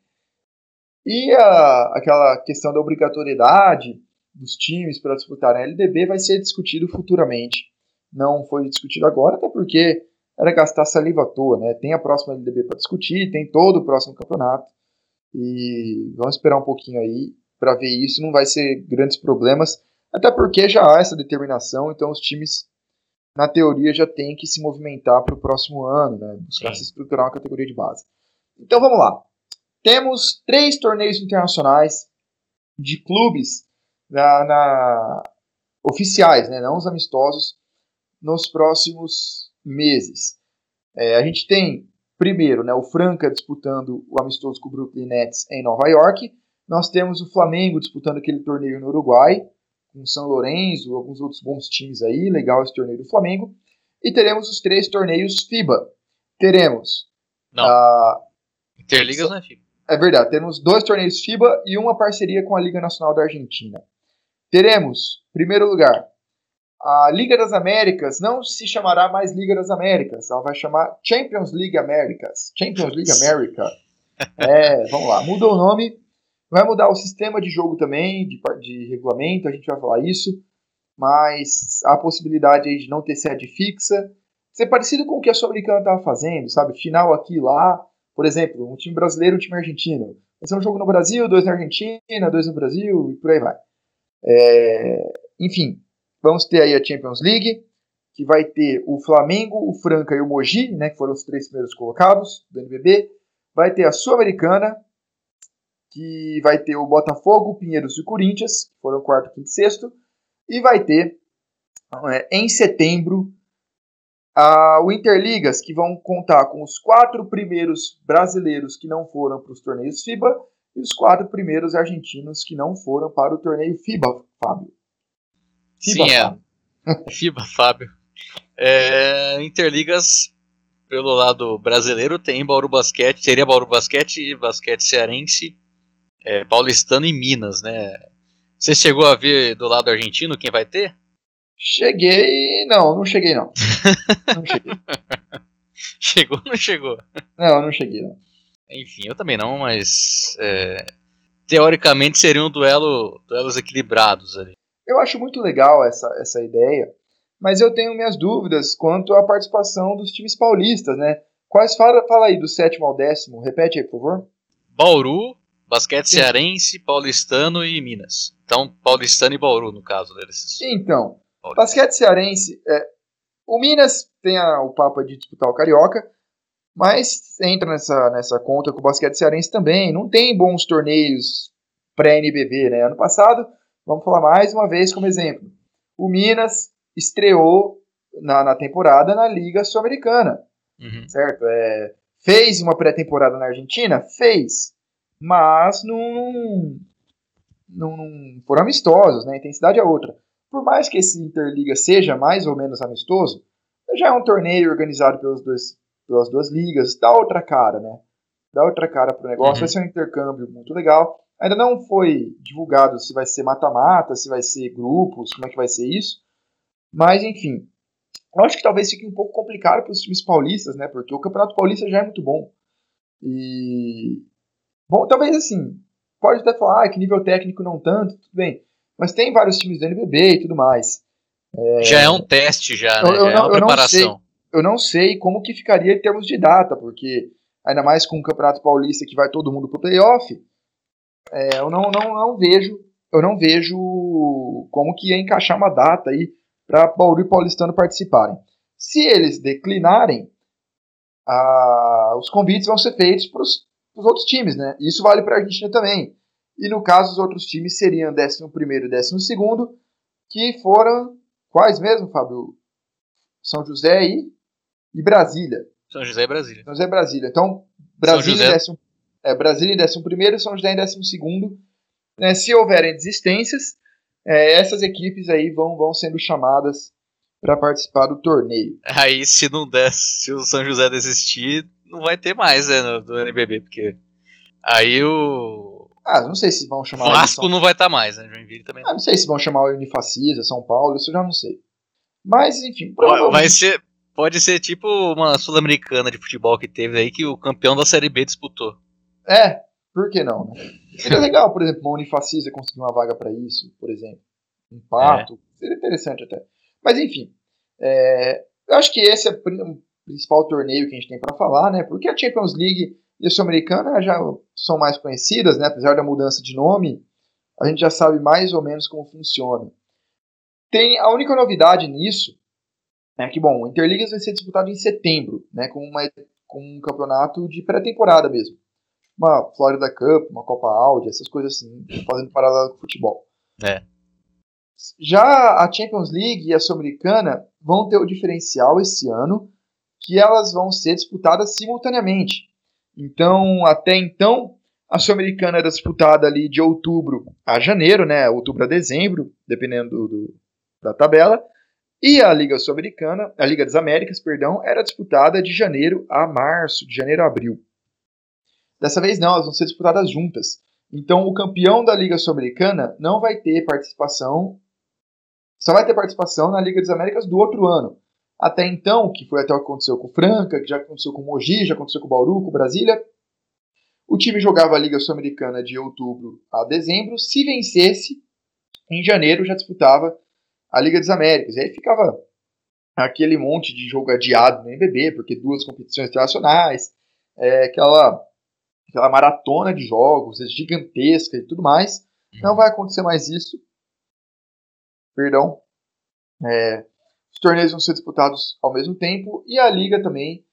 e a, aquela questão da obrigatoriedade dos times para disputarem a LDB vai ser discutido futuramente. Não foi discutido agora, até porque era gastar saliva à toa, né? Tem a próxima LDB para discutir, tem todo o próximo campeonato. E vamos esperar um pouquinho aí para ver isso. Não vai ser grandes problemas, até porque já há essa determinação. Então os times, na teoria, já têm que se movimentar para o próximo ano, né? buscar Sim. se estruturar uma categoria de base. Então vamos lá. Temos três torneios internacionais de clubes na, na oficiais, né? não os amistosos, nos próximos meses. É, a gente tem Primeiro, né, o Franca disputando o amistoso com o Brooklyn Nets em Nova York. Nós temos o Flamengo disputando aquele torneio no Uruguai, com São Lourenço, alguns outros bons times aí. Legal esse torneio do Flamengo. E teremos os três torneios FIBA. Teremos. Não. A... Interligas não é FIBA. É verdade, temos dois torneios FIBA e uma parceria com a Liga Nacional da Argentina. Teremos, primeiro lugar, a Liga das Américas não se chamará mais Liga das Américas, ela vai chamar Champions League Américas. Champions League America. É, vamos lá, mudou o nome. Vai mudar o sistema de jogo também, de, de regulamento, a gente vai falar isso. Mas há a possibilidade aí de não ter sede fixa. Ser parecido com o que a Sul-Americana estava fazendo, sabe? Final aqui e lá. Por exemplo, um time brasileiro um time argentino. Vai ser um jogo no Brasil, dois na Argentina, dois no Brasil, e por aí vai. É, enfim, Vamos ter aí a Champions League, que vai ter o Flamengo, o Franca e o Mogi, né, que foram os três primeiros colocados do NBB. Vai ter a Sul-Americana, que vai ter o Botafogo, o Pinheiros e o Corinthians, que foram quarto, quinto e sexto. E vai ter, é, em setembro, a, o Interligas, que vão contar com os quatro primeiros brasileiros que não foram para os torneios FIBA e os quatro primeiros argentinos que não foram para o torneio FIBA, Fábio. FIBA, Sim, é. FIBA, Fábio. É, Interligas, pelo lado brasileiro, tem Bauru Basquete, seria Bauru Basquete, Basquete Cearense, é, Paulistano e Minas, né? Você chegou a ver do lado argentino quem vai ter? Cheguei. Não, não cheguei não. Não cheguei. chegou ou não chegou? Não, não cheguei não. Enfim, eu também não, mas. É, teoricamente seriam um duelo, duelos equilibrados ali. Eu acho muito legal essa, essa ideia, mas eu tenho minhas dúvidas quanto à participação dos times paulistas, né? Quais fala, fala aí do sétimo ao décimo? Repete aí, por favor. Bauru, Basquete Sim. Cearense, Paulistano e Minas. Então, Paulistano e Bauru, no caso deles. Então, Basquete Cearense, é, o Minas tem a, o papo de disputar o Carioca, mas entra nessa, nessa conta com o Basquete Cearense também. Não tem bons torneios pré-NBB, né? Ano passado, vamos falar mais uma vez como exemplo. O Minas estreou na, na temporada na Liga Sul-Americana, uhum. certo? É, fez uma pré-temporada na Argentina? Fez. Mas não, não, não foram amistosos, né? A intensidade é outra. Por mais que esse Interliga seja mais ou menos amistoso, já é um torneio organizado pelos dois, pelas duas ligas, dá outra cara, né? Dá outra cara pro negócio, uhum. vai ser um intercâmbio muito legal. Ainda não foi divulgado se vai ser mata-mata, se vai ser grupos, como é que vai ser isso. Mas, enfim, eu acho que talvez fique um pouco complicado para os times paulistas, né? Porque o Campeonato Paulista já é muito bom. E. Bom, talvez assim, pode até falar ah, que nível técnico não tanto, tudo bem. Mas tem vários times do NBB e tudo mais. É... Já é um teste, já, né? Eu, eu já é uma preparação. Não sei, eu não sei como que ficaria em termos de data, porque ainda mais com o Campeonato Paulista que vai todo mundo pro playoff, é, eu não, não, não vejo eu não vejo como que ia encaixar uma data aí para Bauru e Paulistano participarem. Se eles declinarem, os convites vão ser feitos para os outros times, né? Isso vale para a Argentina também. E no caso, os outros times seriam 11 e 12, que foram quais mesmo, Fábio? São José e, e Brasília. São José e Brasília. São José e Brasília. Então, Brasília, em décimo, é, Brasília em 11 São José em 12. Né, se houverem desistências, é, essas equipes aí vão, vão sendo chamadas para participar do torneio. Aí, se não der, se o São José desistir, não vai ter mais né, no, do NBB, porque aí o. Ah, não sei se vão chamar. O Vasco não vai estar tá mais, né? Joinville também. Ah, não sei se vão chamar o Unifacisa, São Paulo, isso eu já não sei. Mas, enfim. Provavelmente... Vai ser. Pode ser tipo uma sul-americana de futebol que teve aí que o campeão da Série B disputou. É, por que não, né? Seria legal, por exemplo, uma Unifacisa conseguir uma vaga para isso, por exemplo. Um pato. É. Seria interessante até. Mas enfim. É, eu acho que esse é o principal torneio que a gente tem para falar, né? Porque a Champions League e a Sul-Americana já são mais conhecidas, né? Apesar da mudança de nome, a gente já sabe mais ou menos como funciona. Tem a única novidade nisso é que, bom, o Interligas vai ser disputado em setembro, né? Com, uma, com um campeonato de pré-temporada mesmo uma Florida Cup, uma Copa Audi, essas coisas assim, fazendo paralelo com o futebol. É. Já a Champions League e a Sul-Americana vão ter o diferencial esse ano que elas vão ser disputadas simultaneamente. Então, até então, a Sul-Americana era disputada ali de outubro a janeiro, né? Outubro a dezembro, dependendo do, do, da tabela. E a Liga Sul-Americana, a Liga das Américas, perdão, era disputada de janeiro a março, de janeiro a abril. Dessa vez não, elas vão ser disputadas juntas. Então o campeão da Liga Sul-Americana não vai ter participação, só vai ter participação na Liga das Américas do outro ano. Até então, que foi até o que aconteceu com o Franca, que já aconteceu com o Mogi, já aconteceu com o Bauru, com o Brasília, o time jogava a Liga Sul-Americana de outubro a dezembro. Se vencesse, em janeiro já disputava a Liga das Américas. E aí ficava aquele monte de jogo adiado no NBB, porque duas competições internacionais, é, aquela aquela maratona de jogos, é gigantesca e tudo mais. Uhum. Não vai acontecer mais isso. Perdão. É, os torneios vão ser disputados ao mesmo tempo e a liga também,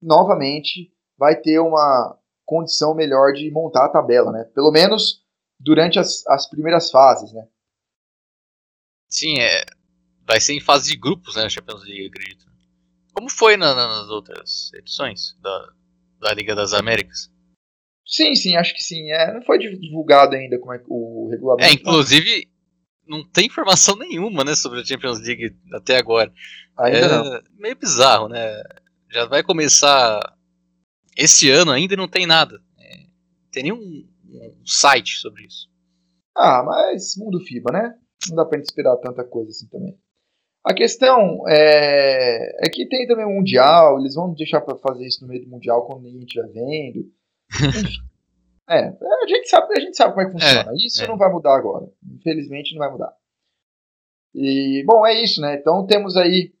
novamente, vai ter uma condição melhor de montar a tabela, né? Pelo menos durante as, as primeiras fases, né? Sim, é, vai ser em fase de grupos, né? Champions League, acredito. Como foi na, nas outras edições da, da Liga das Américas? Sim, sim, acho que sim. É, não foi divulgado ainda como é o regulamento. É, inclusive, não tem informação nenhuma, né, sobre a Champions League até agora. Ainda é não. meio bizarro, né? Já vai começar esse ano ainda e não tem nada. É, não tem nenhum um site sobre isso. Ah, mas mundo FIBA, né? Não dá pra gente esperar tanta coisa assim também. A questão é, é que tem também o Mundial, eles vão deixar para fazer isso no meio do Mundial quando ninguém estiver vendo. É, a gente sabe, a gente sabe como é que funciona. É, isso é. não vai mudar agora. Infelizmente não vai mudar. E, bom, é isso, né? Então temos aí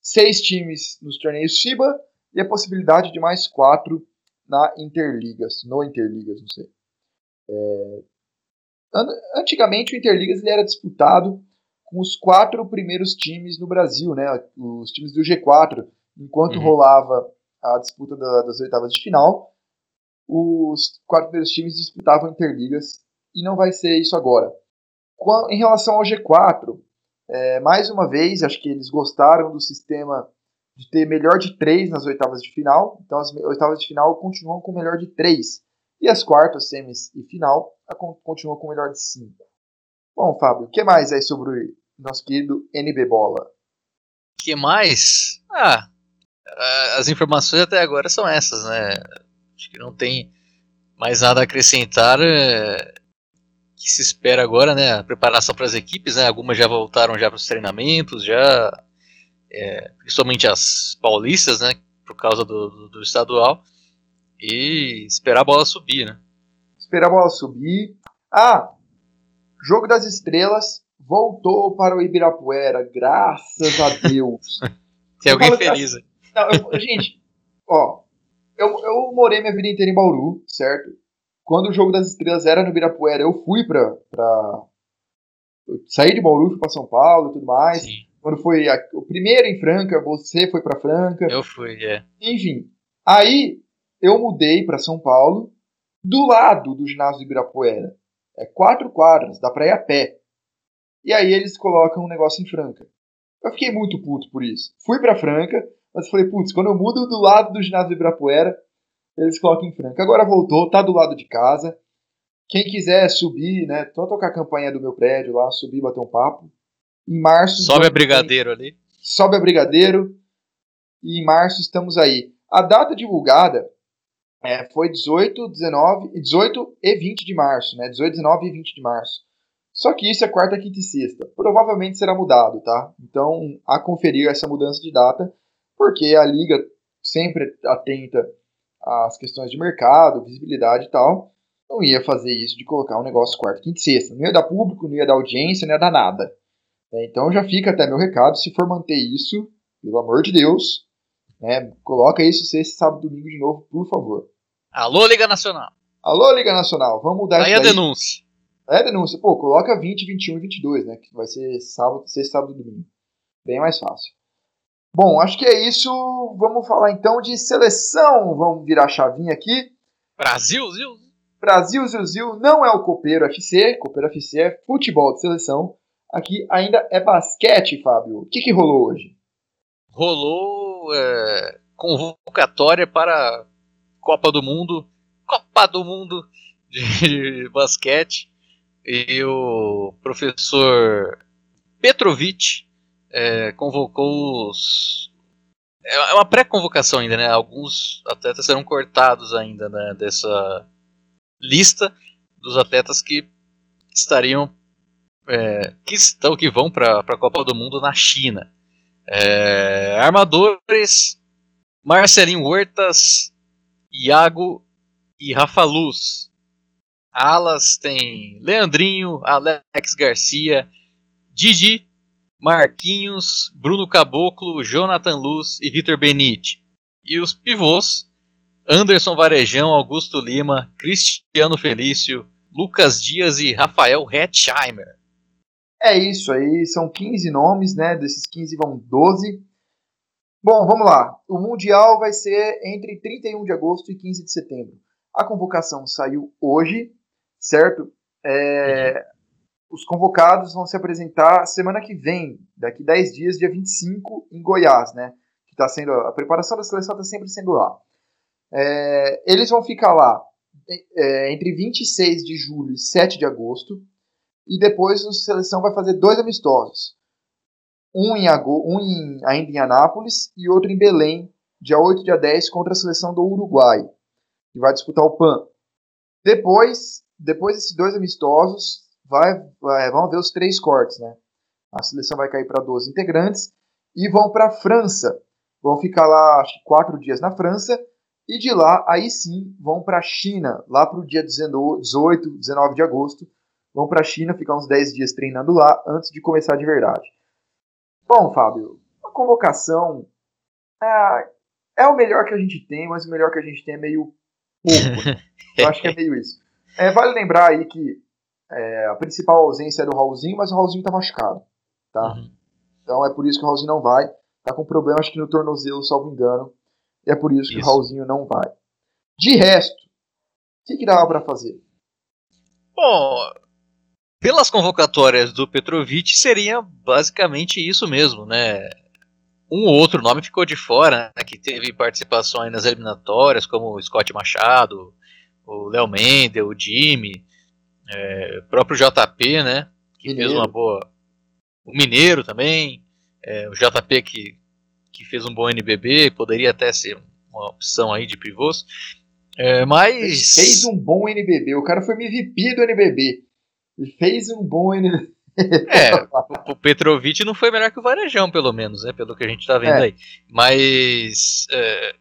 seis times nos torneios FIBA e a possibilidade de mais quatro na Interligas, no Interligas, não sei. É... Antigamente o Interligas ele era disputado com os quatro primeiros times no Brasil, né? Os times do G4, enquanto uhum. rolava a disputa da, das oitavas de final, os quatro primeiros times disputavam Interligas e não vai ser isso agora. Em relação ao G4, é, mais uma vez, acho que eles gostaram do sistema de ter melhor de três nas oitavas de final. Então, as oitavas de final continuam com melhor de três. E as quartas, semis e final continuam com melhor de cinco. Bom, Fábio, o que mais aí sobre nosso querido NB Bola? Que mais? Ah, as informações até agora são essas, né? Acho que não tem mais nada a acrescentar. É, que se espera agora, né? A preparação para as equipes, né? Algumas já voltaram já para os treinamentos, já é, principalmente as paulistas, né? Por causa do, do, do, estadual e esperar a bola subir, né? Esperar a bola subir. Ah, jogo das estrelas voltou para o Ibirapuera, graças a Deus. Tem alguém feliz. Assim, não, eu, gente, ó, eu, eu morei minha vida inteira em Bauru, certo? quando o jogo das estrelas era no Ibirapuera, eu fui pra. pra eu saí de Bauru, fui pra São Paulo e tudo mais. Sim. Quando foi a, o primeiro em Franca, você foi pra Franca. Eu fui, é. Enfim. Aí eu mudei para São Paulo, do lado do ginásio do Ibirapuera. É quatro quadras, dá pra ir a pé. E aí eles colocam um negócio em Franca. Eu fiquei muito puto por isso. Fui pra Franca, mas falei, putz, quando eu mudo do lado do ginásio do Ibirapuera, eles colocam em Franca. Agora voltou, tá do lado de casa. Quem quiser subir, né? Tô tocar a campanha do meu prédio lá, subir, bater um papo. Em março. Sobe a Brigadeiro ali. Sobe a Brigadeiro. E em março estamos aí. A data divulgada é, foi 18, 19, 18 e 20 de março, né? 18, 19 e 20 de março. Só que isso é quarta, quinta e sexta. Provavelmente será mudado, tá? Então, a conferir essa mudança de data, porque a liga sempre atenta as questões de mercado, visibilidade e tal, não ia fazer isso de colocar um negócio quarta, quinta e sexta. Não ia dar público, não ia dar audiência, não ia dar nada. É, então já fica até meu recado, se for manter isso, pelo amor de Deus, né, coloca isso sexta, sábado domingo de novo, por favor. Alô, Liga Nacional. Alô, Liga Nacional, vamos mudar Aí isso Aí a denúncia. É a denúncia. Pô, coloca 20, 21 e 22, né, que vai ser sábado, sexta, sábado domingo. Bem mais fácil. Bom, acho que é isso. Vamos falar então de seleção. Vamos virar a chavinha aqui. Brasil, Zil. Brasil, Zil, Zil. Não é o Copeiro FC. Copeiro FC é futebol de seleção. Aqui ainda é basquete, Fábio. O que, que rolou hoje? Rolou é, convocatória para Copa do Mundo. Copa do Mundo de basquete. E o professor Petrovic é, convocou os. É, é uma pré-convocação ainda, né? Alguns atletas serão cortados ainda né, dessa lista dos atletas que estariam. É, que estão, que vão para a Copa do Mundo na China. É, armadores: Marcelinho Huertas, Iago e Rafa Luz. Alas tem Leandrinho, Alex Garcia, Didi Marquinhos, Bruno Caboclo, Jonathan Luz e Vitor Benite. E os pivôs, Anderson Varejão, Augusto Lima, Cristiano Felício, Lucas Dias e Rafael Hetzheimer. É isso aí, são 15 nomes, né? Desses 15 vão 12. Bom, vamos lá. O Mundial vai ser entre 31 de agosto e 15 de setembro. A convocação saiu hoje, certo? É. Os convocados vão se apresentar semana que vem, daqui 10 dias, dia 25, em Goiás, né? Que tá sendo, a preparação da seleção está sempre sendo lá. É, eles vão ficar lá é, entre 26 de julho e 7 de agosto. E depois a seleção vai fazer dois amistosos. Um, em, um em, ainda em Anápolis e outro em Belém, dia 8 e dia 10, contra a seleção do Uruguai, que vai disputar o PAN. Depois, depois desses dois amistosos, vai, vai, vamos ver os três cortes, né? A seleção vai cair para 12 integrantes e vão para a França. Vão ficar lá, acho que quatro dias na França. E de lá, aí sim, vão para a China, lá para o dia 18, 19 de agosto. Vão para a China, ficar uns 10 dias treinando lá antes de começar de verdade. Bom, Fábio, a convocação é, é o melhor que a gente tem, mas o melhor que a gente tem é meio pouco. Né? Eu acho que é meio isso. É, vale lembrar aí que é, a principal ausência é do Raulzinho, mas o Raulzinho tá machucado. Tá? Uhum. Então é por isso que o Raulzinho não vai. Tá com problema, acho que no tornozelo, salvo engano. E é por isso, isso. que o Raulzinho não vai. De resto, o que, que dava para fazer? Bom, pelas convocatórias do Petrovic, seria basicamente isso mesmo, né? Um ou outro nome ficou de fora, né, que teve participações nas eliminatórias, como o Scott Machado, o Léo Mendel, o Jimmy, é, o próprio JP, né? Que Mineiro. fez uma boa. O Mineiro também, é, o JP que, que fez um bom NBB, poderia até ser uma opção aí de pivôs. É, mas. Fez um bom NBB, o cara foi MVP do NBB. E fez um bom NBB. É, o Petrovic não foi melhor que o Varejão, pelo menos, né? Pelo que a gente tá vendo é. aí. Mas é,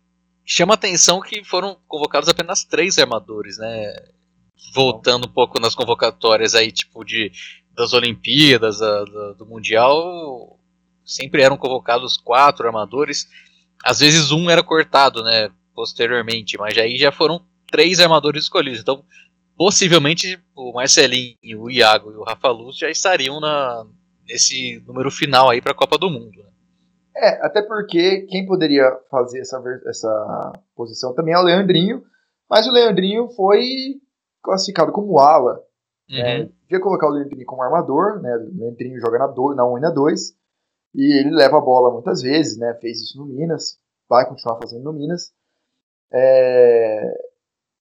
chama atenção que foram convocados apenas três armadores, né? Voltando um pouco nas convocatórias aí, tipo, de, das Olimpíadas, a, da, do Mundial, sempre eram convocados quatro armadores. Às vezes um era cortado, né? Posteriormente, mas aí já foram três armadores escolhidos. Então, possivelmente o Marcelinho, o Iago e o Rafa Luz já estariam na, nesse número final aí para a Copa do Mundo. Né? É, até porque quem poderia fazer essa, essa posição também é o Leandrinho, mas o Leandrinho foi classificado como ala. Uhum. É, devia colocar o Leandrinho como armador, né? O Leandrinho joga na, do, na 1 e na 2, e ele leva a bola muitas vezes, né? Fez isso no Minas, vai continuar fazendo no Minas. É,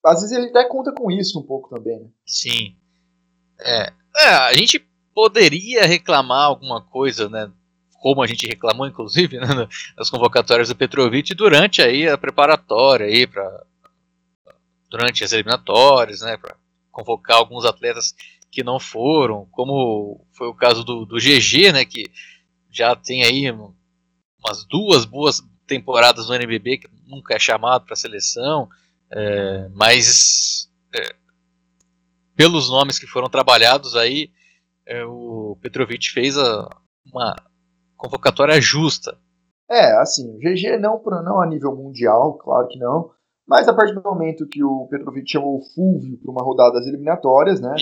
às vezes ele até conta com isso um pouco também, né? Sim. É, é, a gente poderia reclamar alguma coisa, né? Como a gente reclamou, inclusive, né, nas convocatórias do Petrovic durante aí a preparatória aí para durante as eliminatórias, né? Para convocar alguns atletas que não foram, como foi o caso do, do GG, né? Que já tem aí umas duas boas temporadas no NBB que nunca é chamado para a seleção. É, mas é, pelos nomes que foram trabalhados aí, é, o Petrovic fez a, uma convocatória justa. É, assim, o GG não, não a nível mundial, claro que não, mas a partir do momento que o Petrovic chamou o Fulvio para uma rodada das eliminatórias, né,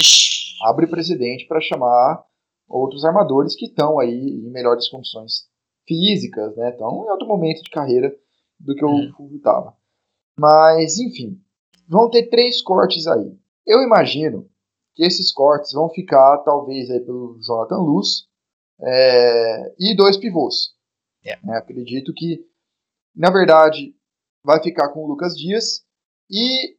abre precedente para chamar outros armadores que estão aí em melhores condições físicas, né, estão em outro momento de carreira do que o hum. Fulvio estava. Mas, enfim, vão ter três cortes aí. Eu imagino que esses cortes vão ficar, talvez, aí pelo Jonathan Luz é, e dois pivôs. Yeah. É, acredito que, na verdade, vai ficar com o Lucas Dias e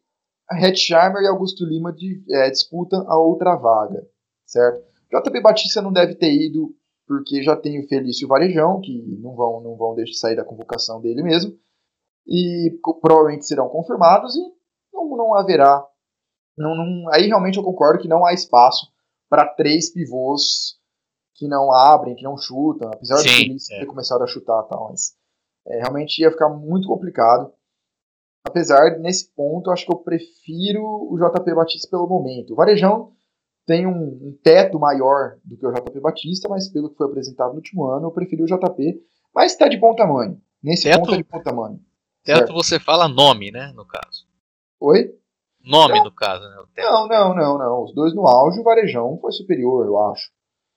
Hetzheimer e Augusto Lima de, é, disputam a outra vaga, certo? JB Batista não deve ter ido porque já tem o Felício Varejão, que não vão, não vão deixar sair da convocação dele mesmo e provavelmente serão confirmados e não, não haverá. Não, não, aí realmente eu concordo que não há espaço para três pivôs que não abrem, que não chutam, apesar Sim, de eles é. ter começado a chutar tal, mas é, realmente ia ficar muito complicado. Apesar nesse ponto, eu acho que eu prefiro o JP Batista pelo momento. O Varejão tem um, um, teto maior do que o JP Batista, mas pelo que foi apresentado no último ano, eu preferi o JP, mas está de bom tamanho. Nesse teto, ponto é de bom tamanho. Teto certo. você fala nome, né, no caso. Oi? Nome, não, no caso, né? Não, não, não, não. Os dois no auge, o Varejão foi superior, eu acho.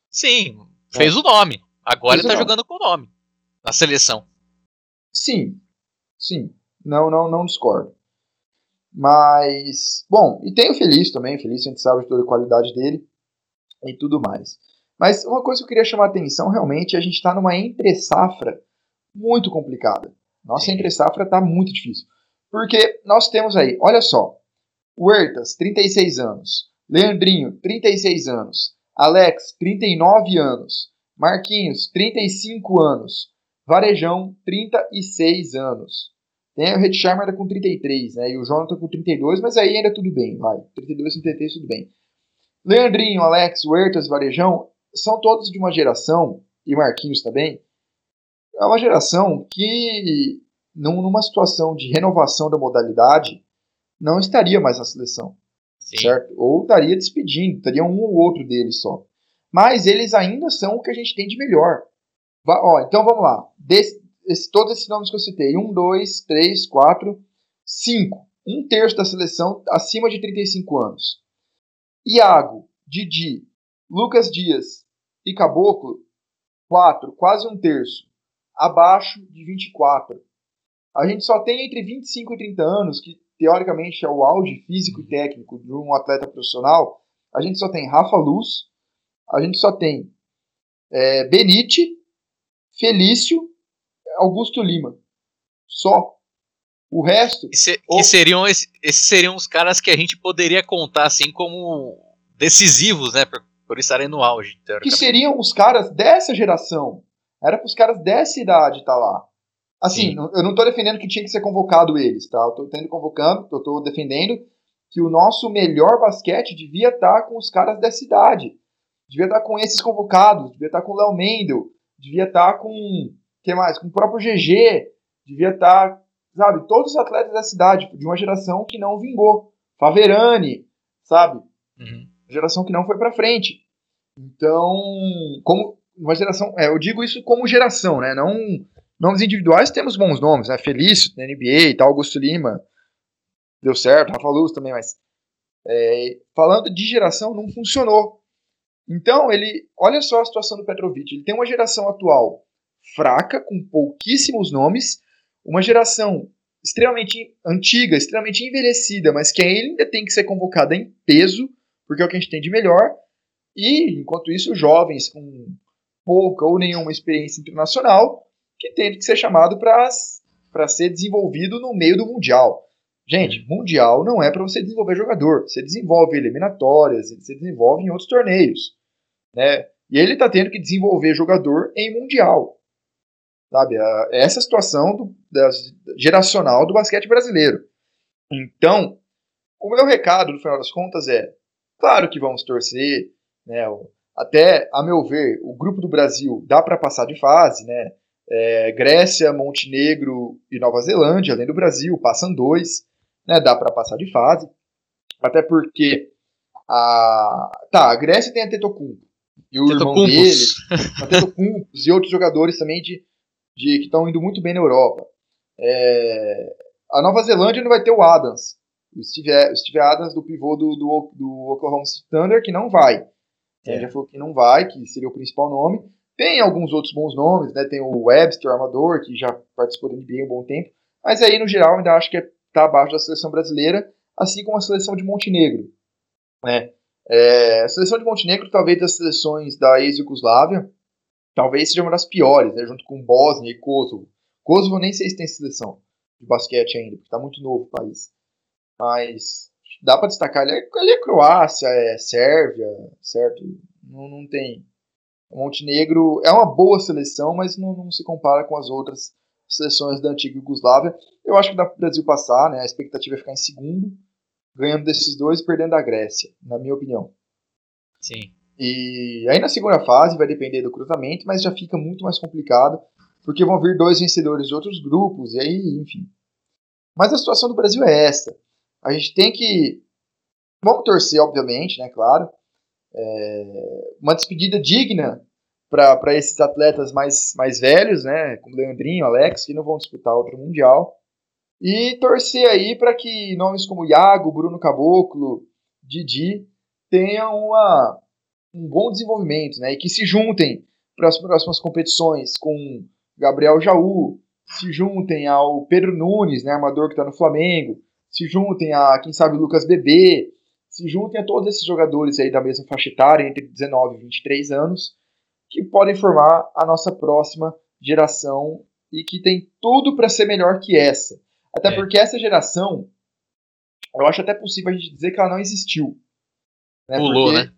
Sim, fez é. o nome. Agora fez ele tá jogando com o nome. Na seleção. Sim, sim. Não, não, não discordo. Mas, bom, e tem o Feliz também. O Feliz a gente sabe de toda a qualidade dele e tudo mais. Mas uma coisa que eu queria chamar a atenção, realmente, a gente está numa entre-safra muito complicada. Nossa entre safra está muito difícil. Porque nós temos aí, olha só, Huertas, 36 anos. Leandrinho, 36 anos. Alex, 39 anos. Marquinhos, 35 anos. Varejão, 36 anos. Tem o Redsheimer com 33, né? E o Jonathan com 32, mas aí ainda tudo bem, vai. 32, 33, tudo bem. Leandrinho, Alex, Huertas, Varejão são todos de uma geração, e Marquinhos também, é uma geração que, numa situação de renovação da modalidade, não estaria mais na seleção. Sim. Certo? Ou estaria despedindo, estaria um ou outro deles só. Mas eles ainda são o que a gente tem de melhor. Ó, então vamos lá. Des, esse, todos esses nomes que eu citei: um, dois, três, quatro, cinco. Um terço da seleção acima de 35 anos. Iago, Didi, Lucas Dias e Caboclo, quatro, quase um terço. Abaixo de 24. A gente só tem entre 25 e 30 anos, que teoricamente é o auge físico e técnico de um atleta profissional. A gente só tem Rafa Luz, a gente só tem é, Benite, Felício, Augusto Lima. Só. O resto. Que, se, ou... seriam esses seriam os caras que a gente poderia contar assim como decisivos, né? Por, por estarem no auge. Que seriam os caras dessa geração. Era para os caras dessa idade estar tá lá. Assim, Sim. eu não estou defendendo que tinha que ser convocado eles, tá? Eu estou tendo convocando, eu estou defendendo que o nosso melhor basquete devia estar tá com os caras dessa idade. Devia estar tá com esses convocados, devia estar com o Léo Mendel, devia estar com. que mais? Com o próprio GG, devia estar, sabe, todos os atletas da cidade, de uma geração que não vingou. Faverani, sabe? Uhum. Geração que não foi para frente. Então, como uma geração, é, eu digo isso como geração, né? Não nomes individuais temos bons nomes, né? Felício, da NBA e tal, Augusto Lima, deu certo, Rafa Luz também, mas é, falando de geração, não funcionou. Então, ele, olha só a situação do Petrovic. Ele tem uma geração atual fraca, com pouquíssimos nomes, uma geração extremamente antiga, extremamente envelhecida, mas que ainda tem que ser convocada em peso, porque é o que a gente tem de melhor. E, enquanto isso, jovens com pouca ou nenhuma experiência internacional, que tem que ser chamado para ser desenvolvido no meio do Mundial. Gente, Mundial não é para você desenvolver jogador. Você desenvolve eliminatórias, você desenvolve em outros torneios. Né? E ele está tendo que desenvolver jogador em Mundial. Sabe? Essa é situação do, da, geracional do basquete brasileiro. Então, o meu recado, no final das contas, é: claro que vamos torcer, né? Até, a meu ver, o grupo do Brasil dá para passar de fase, né? É, Grécia, Montenegro e Nova Zelândia, além do Brasil, passam dois, né? Dá para passar de fase. Até porque a tá, a Grécia tem a Tetocumpo, e o irmão dele, Matendo Kumpus e outros jogadores também de, de que estão indo muito bem na Europa. É, a Nova Zelândia não vai ter o Adams, o Steve, o Steve Adams do pivô do, do, do Oklahoma City Thunder, que não vai. É. Já falou que não vai, que seria o principal nome. Tem alguns outros bons nomes, né? Tem o Webster, o armador, que já participou da NBA há um bom tempo. Mas aí, no geral, ainda acho que está abaixo da seleção brasileira, assim como a seleção de Montenegro. Né? É, a seleção de Montenegro, talvez das seleções da ex-Yugoslávia, talvez seja uma das piores, né, junto com Bósnia e Kosovo. Kosovo nem sei se tem seleção de basquete ainda, porque está muito novo o país. Mas dá para destacar, ele é, ele é, Croácia, é Sérvia, certo? Não, não tem. Montenegro é uma boa seleção, mas não, não se compara com as outras seleções da antiga Yugoslávia. Eu acho que dá para o Brasil passar, né? A expectativa é ficar em segundo ganhando desses dois e perdendo da Grécia, na minha opinião. Sim. E aí na segunda fase vai depender do cruzamento, mas já fica muito mais complicado, porque vão vir dois vencedores de outros grupos, e aí, enfim. Mas a situação do Brasil é essa. A gente tem que. Vamos torcer, obviamente, né? Claro. É... Uma despedida digna para esses atletas mais, mais velhos, né? Como Leandrinho, Alex, que não vão disputar outro Mundial. E torcer aí para que nomes como Iago, Bruno Caboclo, Didi tenham uma, um bom desenvolvimento, né? E que se juntem para as próximas competições com Gabriel Jaú, se juntem ao Pedro Nunes, né, amador que está no Flamengo, se juntem a, quem sabe, Lucas Bebê, se juntem a todos esses jogadores aí da mesma faixa etária, entre 19 e 23 anos, que podem formar a nossa próxima geração e que tem tudo para ser melhor que essa. Até é. porque essa geração, eu acho até possível a gente dizer que ela não existiu. Né? Pulou, porque... né?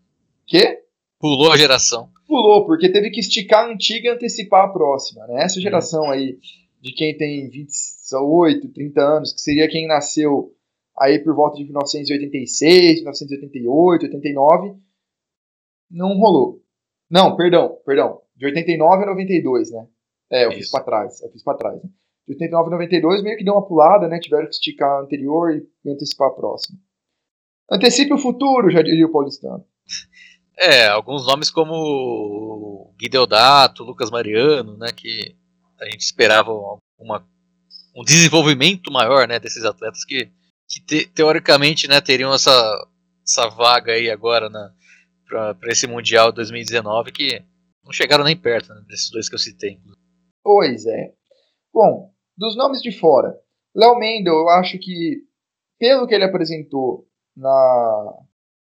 Quê? Pulou a geração. Pulou, porque teve que esticar a antiga e antecipar a próxima. Né? Essa geração aí, de quem tem 28, 30 anos, que seria quem nasceu aí por volta de 1986, 1988, 89, não rolou. Não, perdão, perdão. De 89 a 92, né? É, eu Isso. fiz pra trás. Eu fiz pra trás. Né? De 89 a 92 meio que deu uma pulada, né? Tiveram que esticar a anterior e antecipar a próxima. Antecipe o futuro, já diria o paulistano. É, alguns nomes como Guideodato, Lucas Mariano, né, que a gente esperava uma, um desenvolvimento maior, né, desses atletas que, que te, teoricamente, né, teriam essa, essa vaga aí agora para esse Mundial 2019 que não chegaram nem perto né, desses dois que eu citei. Pois é. Bom, dos nomes de fora, Léo Mendel, eu acho que, pelo que ele apresentou na,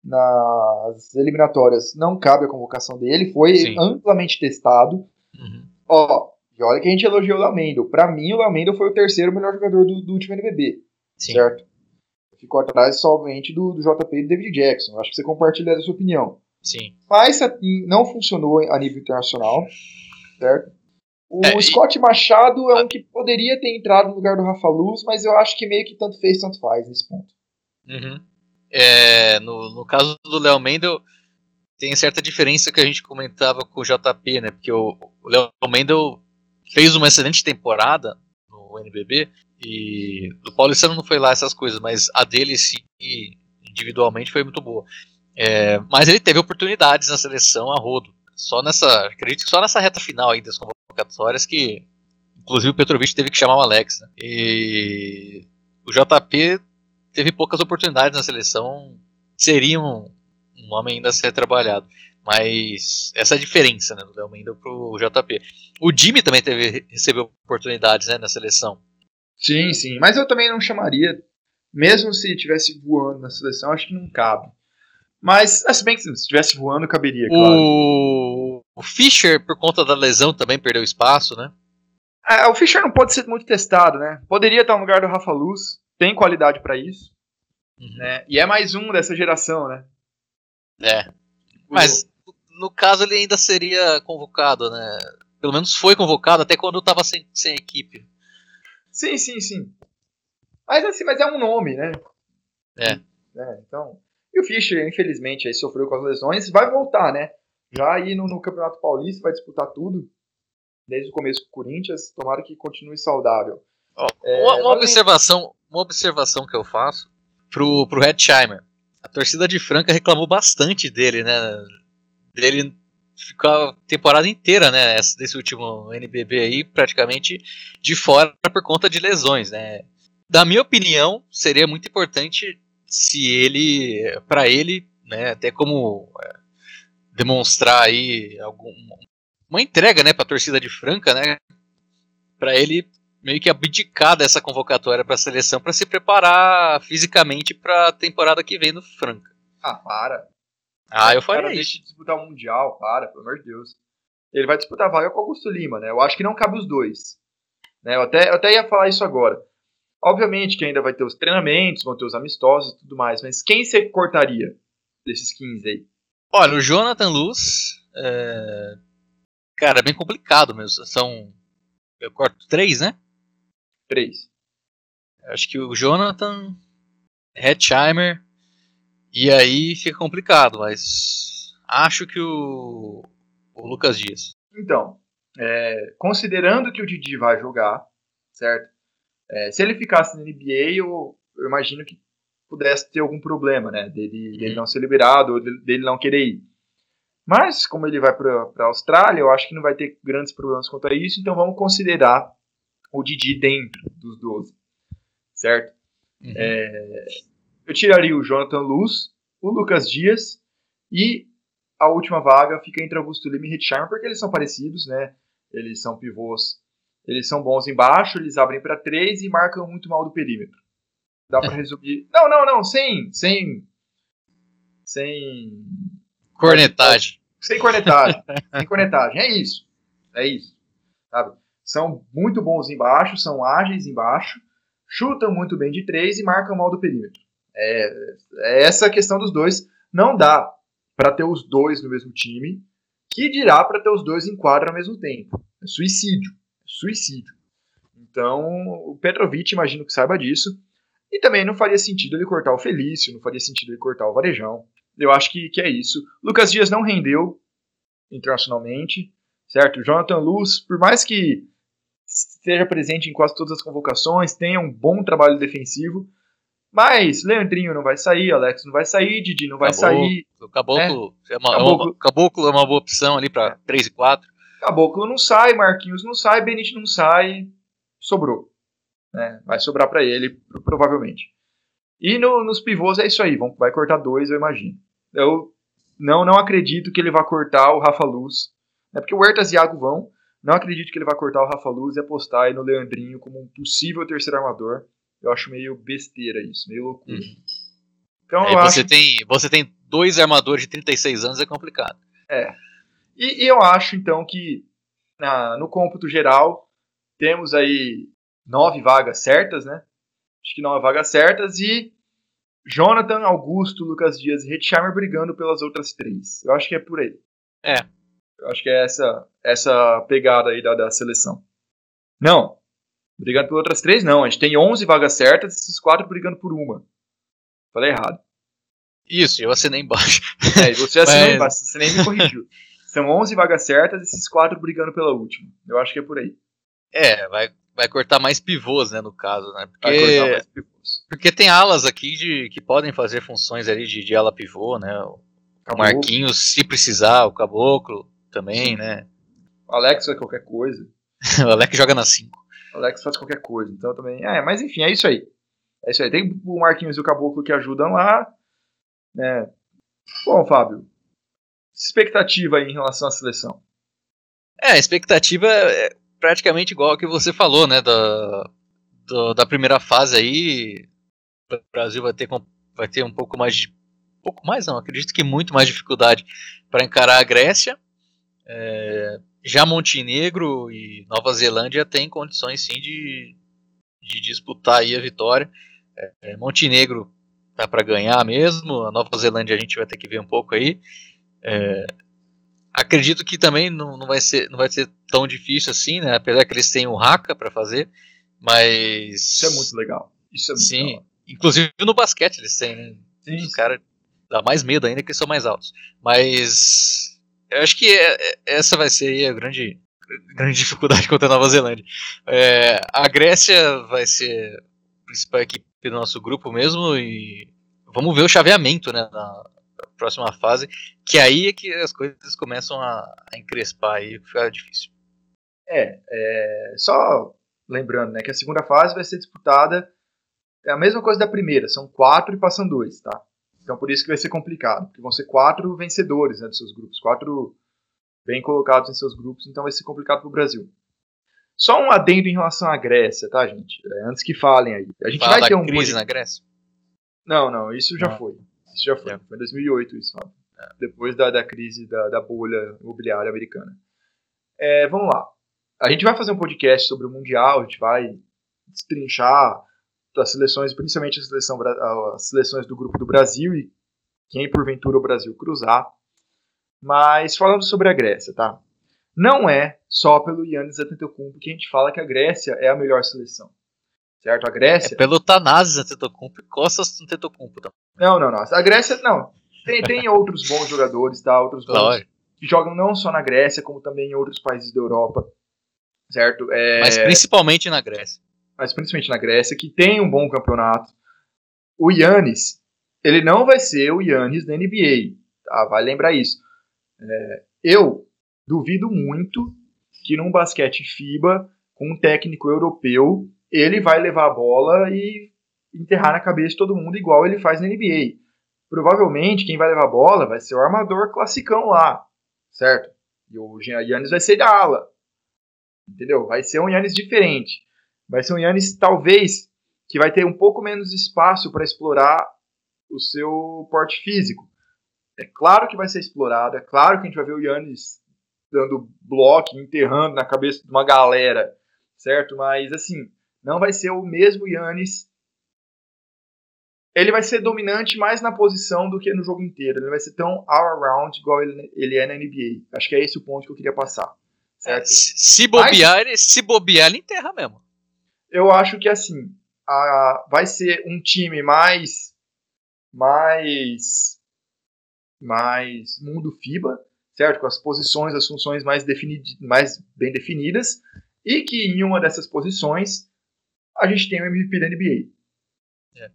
nas eliminatórias, não cabe a convocação dele, foi Sim. amplamente testado. Uhum. Ó, e olha que a gente elogiou o Léo Mendel. Pra mim, o Léo Mendel foi o terceiro melhor jogador do, do último NBB. Sim. Certo? Ficou atrás somente do, do JP e do David Jackson. Acho que você compartilha essa opinião. Sim. Mas não funcionou a nível internacional, certo? O é, Scott Machado é um que poderia ter entrado no lugar do Rafa Luz, mas eu acho que meio que tanto fez, tanto faz nesse ponto. Uhum. É, no, no caso do Léo Mendel, tem certa diferença que a gente comentava com o JP, né? Porque o Léo Mendel fez uma excelente temporada no NBB e do Paulistano não foi lá essas coisas, mas a dele sim, individualmente foi muito boa. É, mas ele teve oportunidades na seleção a rodo. Só nessa, acredito que só nessa reta final aí das convocatórias que, inclusive, o Petrovic teve que chamar o Alex. Né? E o JP teve poucas oportunidades na seleção, seria um, um homem ainda a ser trabalhado. Mas essa é a diferença né, do Léo Mendel pro JP. O Jimmy também teve, recebeu oportunidades né, na seleção. Sim, sim. Mas eu também não chamaria, mesmo se estivesse voando na seleção, acho que não cabe. Mas, se bem que se estivesse voando, caberia, claro. O, o Fischer, por conta da lesão, também perdeu espaço, né? É, o Fischer não pode ser muito testado, né? Poderia estar no lugar do Rafa Luz, tem qualidade para isso. Uhum. Né? E é mais um dessa geração, né? É. Mas, no caso, ele ainda seria convocado, né? Pelo menos foi convocado até quando estava sem, sem equipe. Sim, sim, sim. Mas assim, mas é um nome, né? É. é então. E o Fischer, infelizmente, aí sofreu com as lesões, vai voltar, né? Já aí no, no Campeonato Paulista vai disputar tudo, desde o começo com o Corinthians, tomara que continue saudável. Oh, é, uma, uma observação, uma observação que eu faço pro, pro Hetzheimer. A torcida de Franca reclamou bastante dele, né? Dele ficar a temporada inteira, né? Desse último NBB aí, praticamente de fora por conta de lesões, né? Da minha opinião, seria muito importante se ele, para ele, né, até como é, demonstrar aí algum, uma entrega, né, para a torcida de Franca, né, para ele meio que abdicar dessa convocatória para a seleção para se preparar fisicamente para a temporada que vem no Franca. Ah, para. Ah, eu faria isso. Deixa de disputar o Mundial, para, pelo amor de Deus. Ele vai disputar a vaga com o Augusto Lima, né? Eu acho que não cabe os dois. Né? Eu, até, eu até ia falar isso agora. Obviamente que ainda vai ter os treinamentos, vão ter os amistosos e tudo mais, mas quem você cortaria desses 15 aí? Olha, o Jonathan Luz. É... Cara, é bem complicado mesmo. São. Eu corto três, né? Três. Acho que o Jonathan, Hetzheimer. E aí fica complicado, mas. Acho que o. O Lucas Dias. Então, é... considerando que o Didi vai jogar, certo? É, se ele ficasse na NBA, eu, eu, imagino que pudesse ter algum problema, né? Dele, dele não ser liberado, ou dele, não querer ir. Mas, como ele vai para a Austrália, eu acho que não vai ter grandes problemas quanto a isso, então vamos considerar o Didi dentro dos 12, certo? Uhum. É, eu tiraria o Jonathan Luz, o Lucas Dias e a última vaga fica entre Augusto Lima e Richard, porque eles são parecidos, né? Eles são pivôs eles são bons embaixo, eles abrem para três e marcam muito mal do perímetro. Dá para resumir. Não, não, não, sem. Sem. Sem. Cornetagem. Sem cornetagem. sem cornetagem. É isso. É isso. Sabe? São muito bons embaixo, são ágeis embaixo, chutam muito bem de três e marcam mal do perímetro. É, é essa a questão dos dois. Não dá para ter os dois no mesmo time, que dirá para ter os dois em quadra ao mesmo tempo. É suicídio suicídio. Então, o Petrovic, imagino que saiba disso. E também não faria sentido ele cortar o Felício, não faria sentido ele cortar o Varejão. Eu acho que, que é isso. Lucas Dias não rendeu. internacionalmente, certo? Jonathan Luz, por mais que esteja presente em quase todas as convocações, tenha um bom trabalho defensivo, mas Leandrinho não vai sair, Alex não vai sair, Didi não vai Caboclo, sair. Caboclo, é. É uma, Caboclo. Uma, Caboclo é uma boa opção ali para 3 e 4. Caboclo não sai, Marquinhos não sai, Benite não sai, sobrou. Né? Vai sobrar para ele, provavelmente. E no, nos pivôs é isso aí, vão, vai cortar dois, eu imagino. Eu não, não acredito que ele vá cortar o Rafa Luz, né? porque o Huertas e Iago vão. Não acredito que ele vá cortar o Rafa Luz e apostar aí no Leandrinho como um possível terceiro armador. Eu acho meio besteira isso, meio loucura. Uhum. Então Aí você, acho. tem, você tem dois armadores de 36 anos, é complicado. É. E, e eu acho, então, que na- no cômputo geral temos aí nove vagas certas, né? Acho que nove vagas certas e Jonathan, Augusto, Lucas Dias e Hetzheimer brigando pelas outras três. Eu acho que é por aí. É. Eu acho que é essa, essa pegada aí da, da seleção. Não. Brigando por outras três, não. A gente tem 11 vagas certas e esses quatro brigando por uma. Falei errado. Isso, eu assinei embaixo. É, você assinou Mas- embaixo, você nem me corrigiu. São 11 vagas certas e esses quatro brigando pela última. Eu acho que é por aí. É, vai, vai cortar mais pivôs, né, no caso, né? Vai cortar Porque, mais pivôs. porque tem alas aqui de, que podem fazer funções ali de, de ala pivô, né? O Acabou. Marquinhos, se precisar, o Caboclo também, né? O Alex faz qualquer coisa. O Alec joga na 5. O Alex faz qualquer coisa. Então também. É, mas enfim, é isso aí. É isso aí. Tem o Marquinhos e o Caboclo que ajudam lá. Né? Bom, Fábio. Expectativa aí em relação à seleção. É, a expectativa é praticamente igual ao que você falou, né? Da, do- da primeira fase aí. O Brasil vai ter, vai ter um pouco mais de. pouco mais não, acredito que muito mais dificuldade para encarar a Grécia. É, já Montenegro e Nova Zelândia têm condições sim de, de disputar aí a vitória. É, é, Montenegro tá para ganhar mesmo, a Nova Zelândia a gente vai ter que ver um pouco aí. É, acredito que também não, não, vai ser, não vai ser tão difícil assim, né? Apesar que eles têm o Haka para fazer, mas Isso é muito legal. Isso é muito sim, legal. inclusive no basquete eles têm, né? Sim, Os caras dá mais medo ainda que eles são mais altos. Mas eu acho que é- é- essa vai ser aí a grande, grande dificuldade contra a Nova Zelândia. É, a Grécia vai ser a principal equipe do nosso grupo mesmo e vamos ver o chaveamento né, na próxima fase, que aí é que as coisas começam a, a encrespar e ficar difícil. É, é, só lembrando, né, que a segunda fase vai ser disputada é a mesma coisa da primeira, são quatro e passam dois, tá? Então por isso que vai ser complicado, porque vão ser quatro vencedores, né, dos seus grupos, quatro bem colocados em seus grupos, então vai ser complicado para o Brasil. Só um adendo em relação à Grécia, tá, gente? É, antes que falem aí, a gente Fala vai ter um crise na Grécia? Não, não, isso já Não. foi. Isso já foi. Foi em 2008 isso, Fábio. Depois da, da crise da, da bolha imobiliária americana. É, vamos lá. A gente vai fazer um podcast sobre o Mundial, a gente vai destrinchar as seleções, principalmente a seleção, as seleções do grupo do Brasil e quem porventura o Brasil cruzar. Mas falando sobre a Grécia, tá? Não é só pelo Yannis Antetokounmpo que a gente fala que a Grécia é a melhor seleção. Certo? A Grécia É pelo Tanazes Antetokounmpo e Costas Antetokounmpo também. não, não, não. A Grécia, não. Tem, tem outros bons jogadores, tá? Outros bons Lógico. que jogam não só na Grécia, como também em outros países da Europa. Certo? É, Mas principalmente na Grécia. mas principalmente na Grécia, que tem um bom campeonato. O Yannis, ele não vai ser o Yannis da NBA. Tá? Vai lembrar isso. É, eu duvido muito que num basquete FIBA, com um técnico europeu, ele vai levar a bola e enterrar na cabeça de todo mundo igual ele faz na NBA. Provavelmente quem vai levar a bola vai ser o armador classicão lá, certo? E o Yannis vai ser da ala. Entendeu? Vai ser um Yannis diferente. Vai ser um Yannis, talvez, que vai ter um pouco menos espaço para explorar o seu porte físico. É claro que vai ser explorado, é claro que a gente vai ver o Yannis dando bloco, enterrando na cabeça de uma galera, certo? Mas, assim, não vai ser o mesmo Yannis. Ele vai ser dominante mais na posição do que no jogo inteiro. Ele vai ser tão all-around igual ele, ele é na NBA. Acho que é esse o ponto que eu queria passar. Certo? Se, se bobear, ele, se bobear, ele enterra mesmo. eu acho que assim a, vai ser um time mais mais mais mundo FIBA, certo? Com as posições, as funções mais, mais bem definidas, e que em uma dessas posições a gente tem o MVP da NBA. É.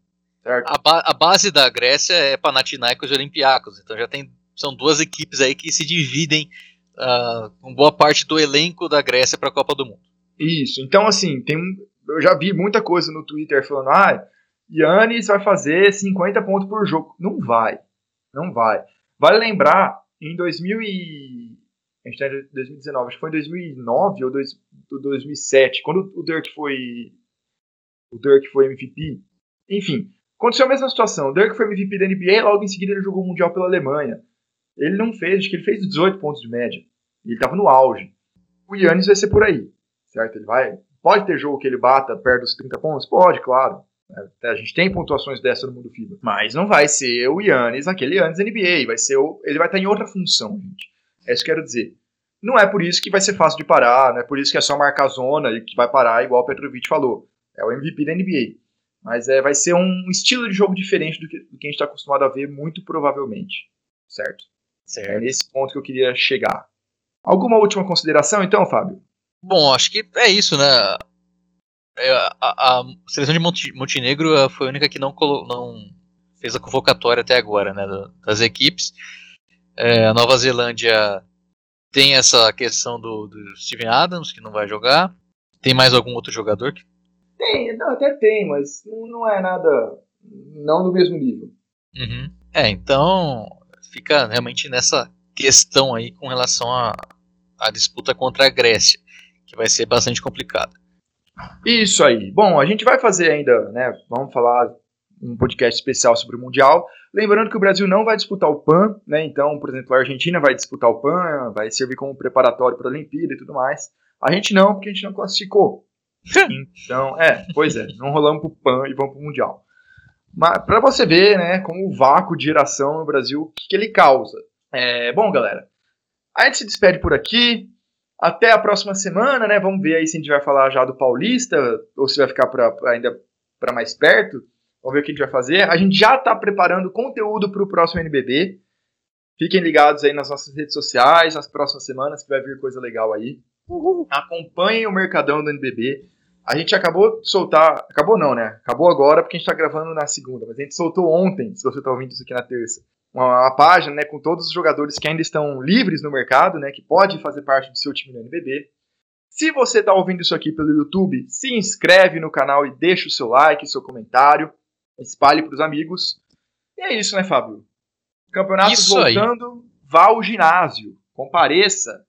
A, ba a, base da Grécia é Panathinaikos e Olympiacos, então já tem são duas equipes aí que se dividem uh, com boa parte do elenco da Grécia para a Copa do Mundo. Isso. Então assim, tem eu já vi muita coisa no Twitter falando, ah, Yannis vai fazer 50 pontos por jogo. Não vai. Não vai. Vale lembrar, em 2000 e... A gente tá em 2019, acho que foi em 2009 ou 2007, quando o Dirk foi o Dirk foi MVP. Enfim, aconteceu a mesma situação. O Dirk foi MVP da NBA, logo em seguida ele jogou o Mundial pela Alemanha. Ele não fez, acho que ele fez 18 pontos de média. Ele estava no auge. O Yannis vai ser por aí, certo? Ele vai. Pode ter jogo que ele bata perto dos 30 pontos? Pode, claro. É, a gente tem pontuações dessa no mundo FIBA. Mas não vai ser o Yannis, aquele Yannis NBA. Vai ser o, ele vai estar em outra função, gente. É isso que eu quero dizer. Não é por isso que vai ser fácil de parar, não é por isso que é só marcar zona e que vai parar, igual o Petrovic falou. É o MVP da NBA. Mas é, vai ser um estilo de jogo diferente do que, do que a gente está acostumado a ver, muito provavelmente. Certo? certo? É nesse ponto que eu queria chegar. Alguma última consideração, então, Fábio? Bom, acho que é isso, né? É, a, a, seleção de Monte, Montenegro eh, foi a única que não, não fez a convocatória até agora, né, das equipes. É, a Nova Zelândia tem essa questão do, do, Steven Adams, que não vai jogar. Tem mais algum outro jogador? Que... Tem, não, até tem, mas não, é nada. Não do mesmo nível. Uhum. É, então fica realmente nessa questão aí com relação à disputa contra a Grécia, que vai ser bastante complicada. Isso aí. Bom, a gente vai fazer ainda, né? Vamos falar um podcast especial sobre o Mundial. Lembrando que o Brasil não vai disputar o PAN, né? Então, por exemplo, a Argentina vai disputar o PAN, vai servir como preparatório para a Olimpíada e tudo mais. A gente não, porque a gente não classificou. Então, é, pois é, não rolamos pro PAN e vamos pro Mundial. Mas para você ver, né, como o vácuo de geração no Brasil, o que, que ele causa. É, bom, galera, a gente se despede por aqui. Até a próxima semana, né? Vamos ver aí se a gente vai falar já do Paulista ou se vai ficar pra, pra ainda para mais perto. Vamos ver o que a gente vai fazer. A gente já está preparando conteúdo para o próximo NBB. Fiquem ligados aí nas nossas redes sociais, nas próximas semanas, que vai vir coisa legal aí. Uhum. Acompanhem o Mercadão do NBB. A gente acabou de soltar. Acabou não, né? Acabou agora porque a gente está gravando na segunda. Mas a gente soltou ontem, se você está ouvindo isso aqui na terça uma, uma, página né, com todos os jogadores que ainda estão livres no mercado, né, que pode fazer parte do seu time no NBB. Se você está ouvindo isso aqui pelo YouTube, se inscreve no canal e deixa o seu like, seu comentário, espalhe para os amigos. E é isso, né, Fábio? Campeonatos voltando, aí. vá ao ginásio, compareça.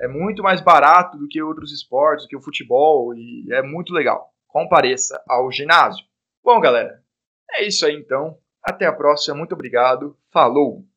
É muito mais barato do que outros esportes, do que o futebol, e é muito legal. Compareça ao ginásio. Bom, galera, é isso aí então. Até a próxima, muito obrigado. Falou!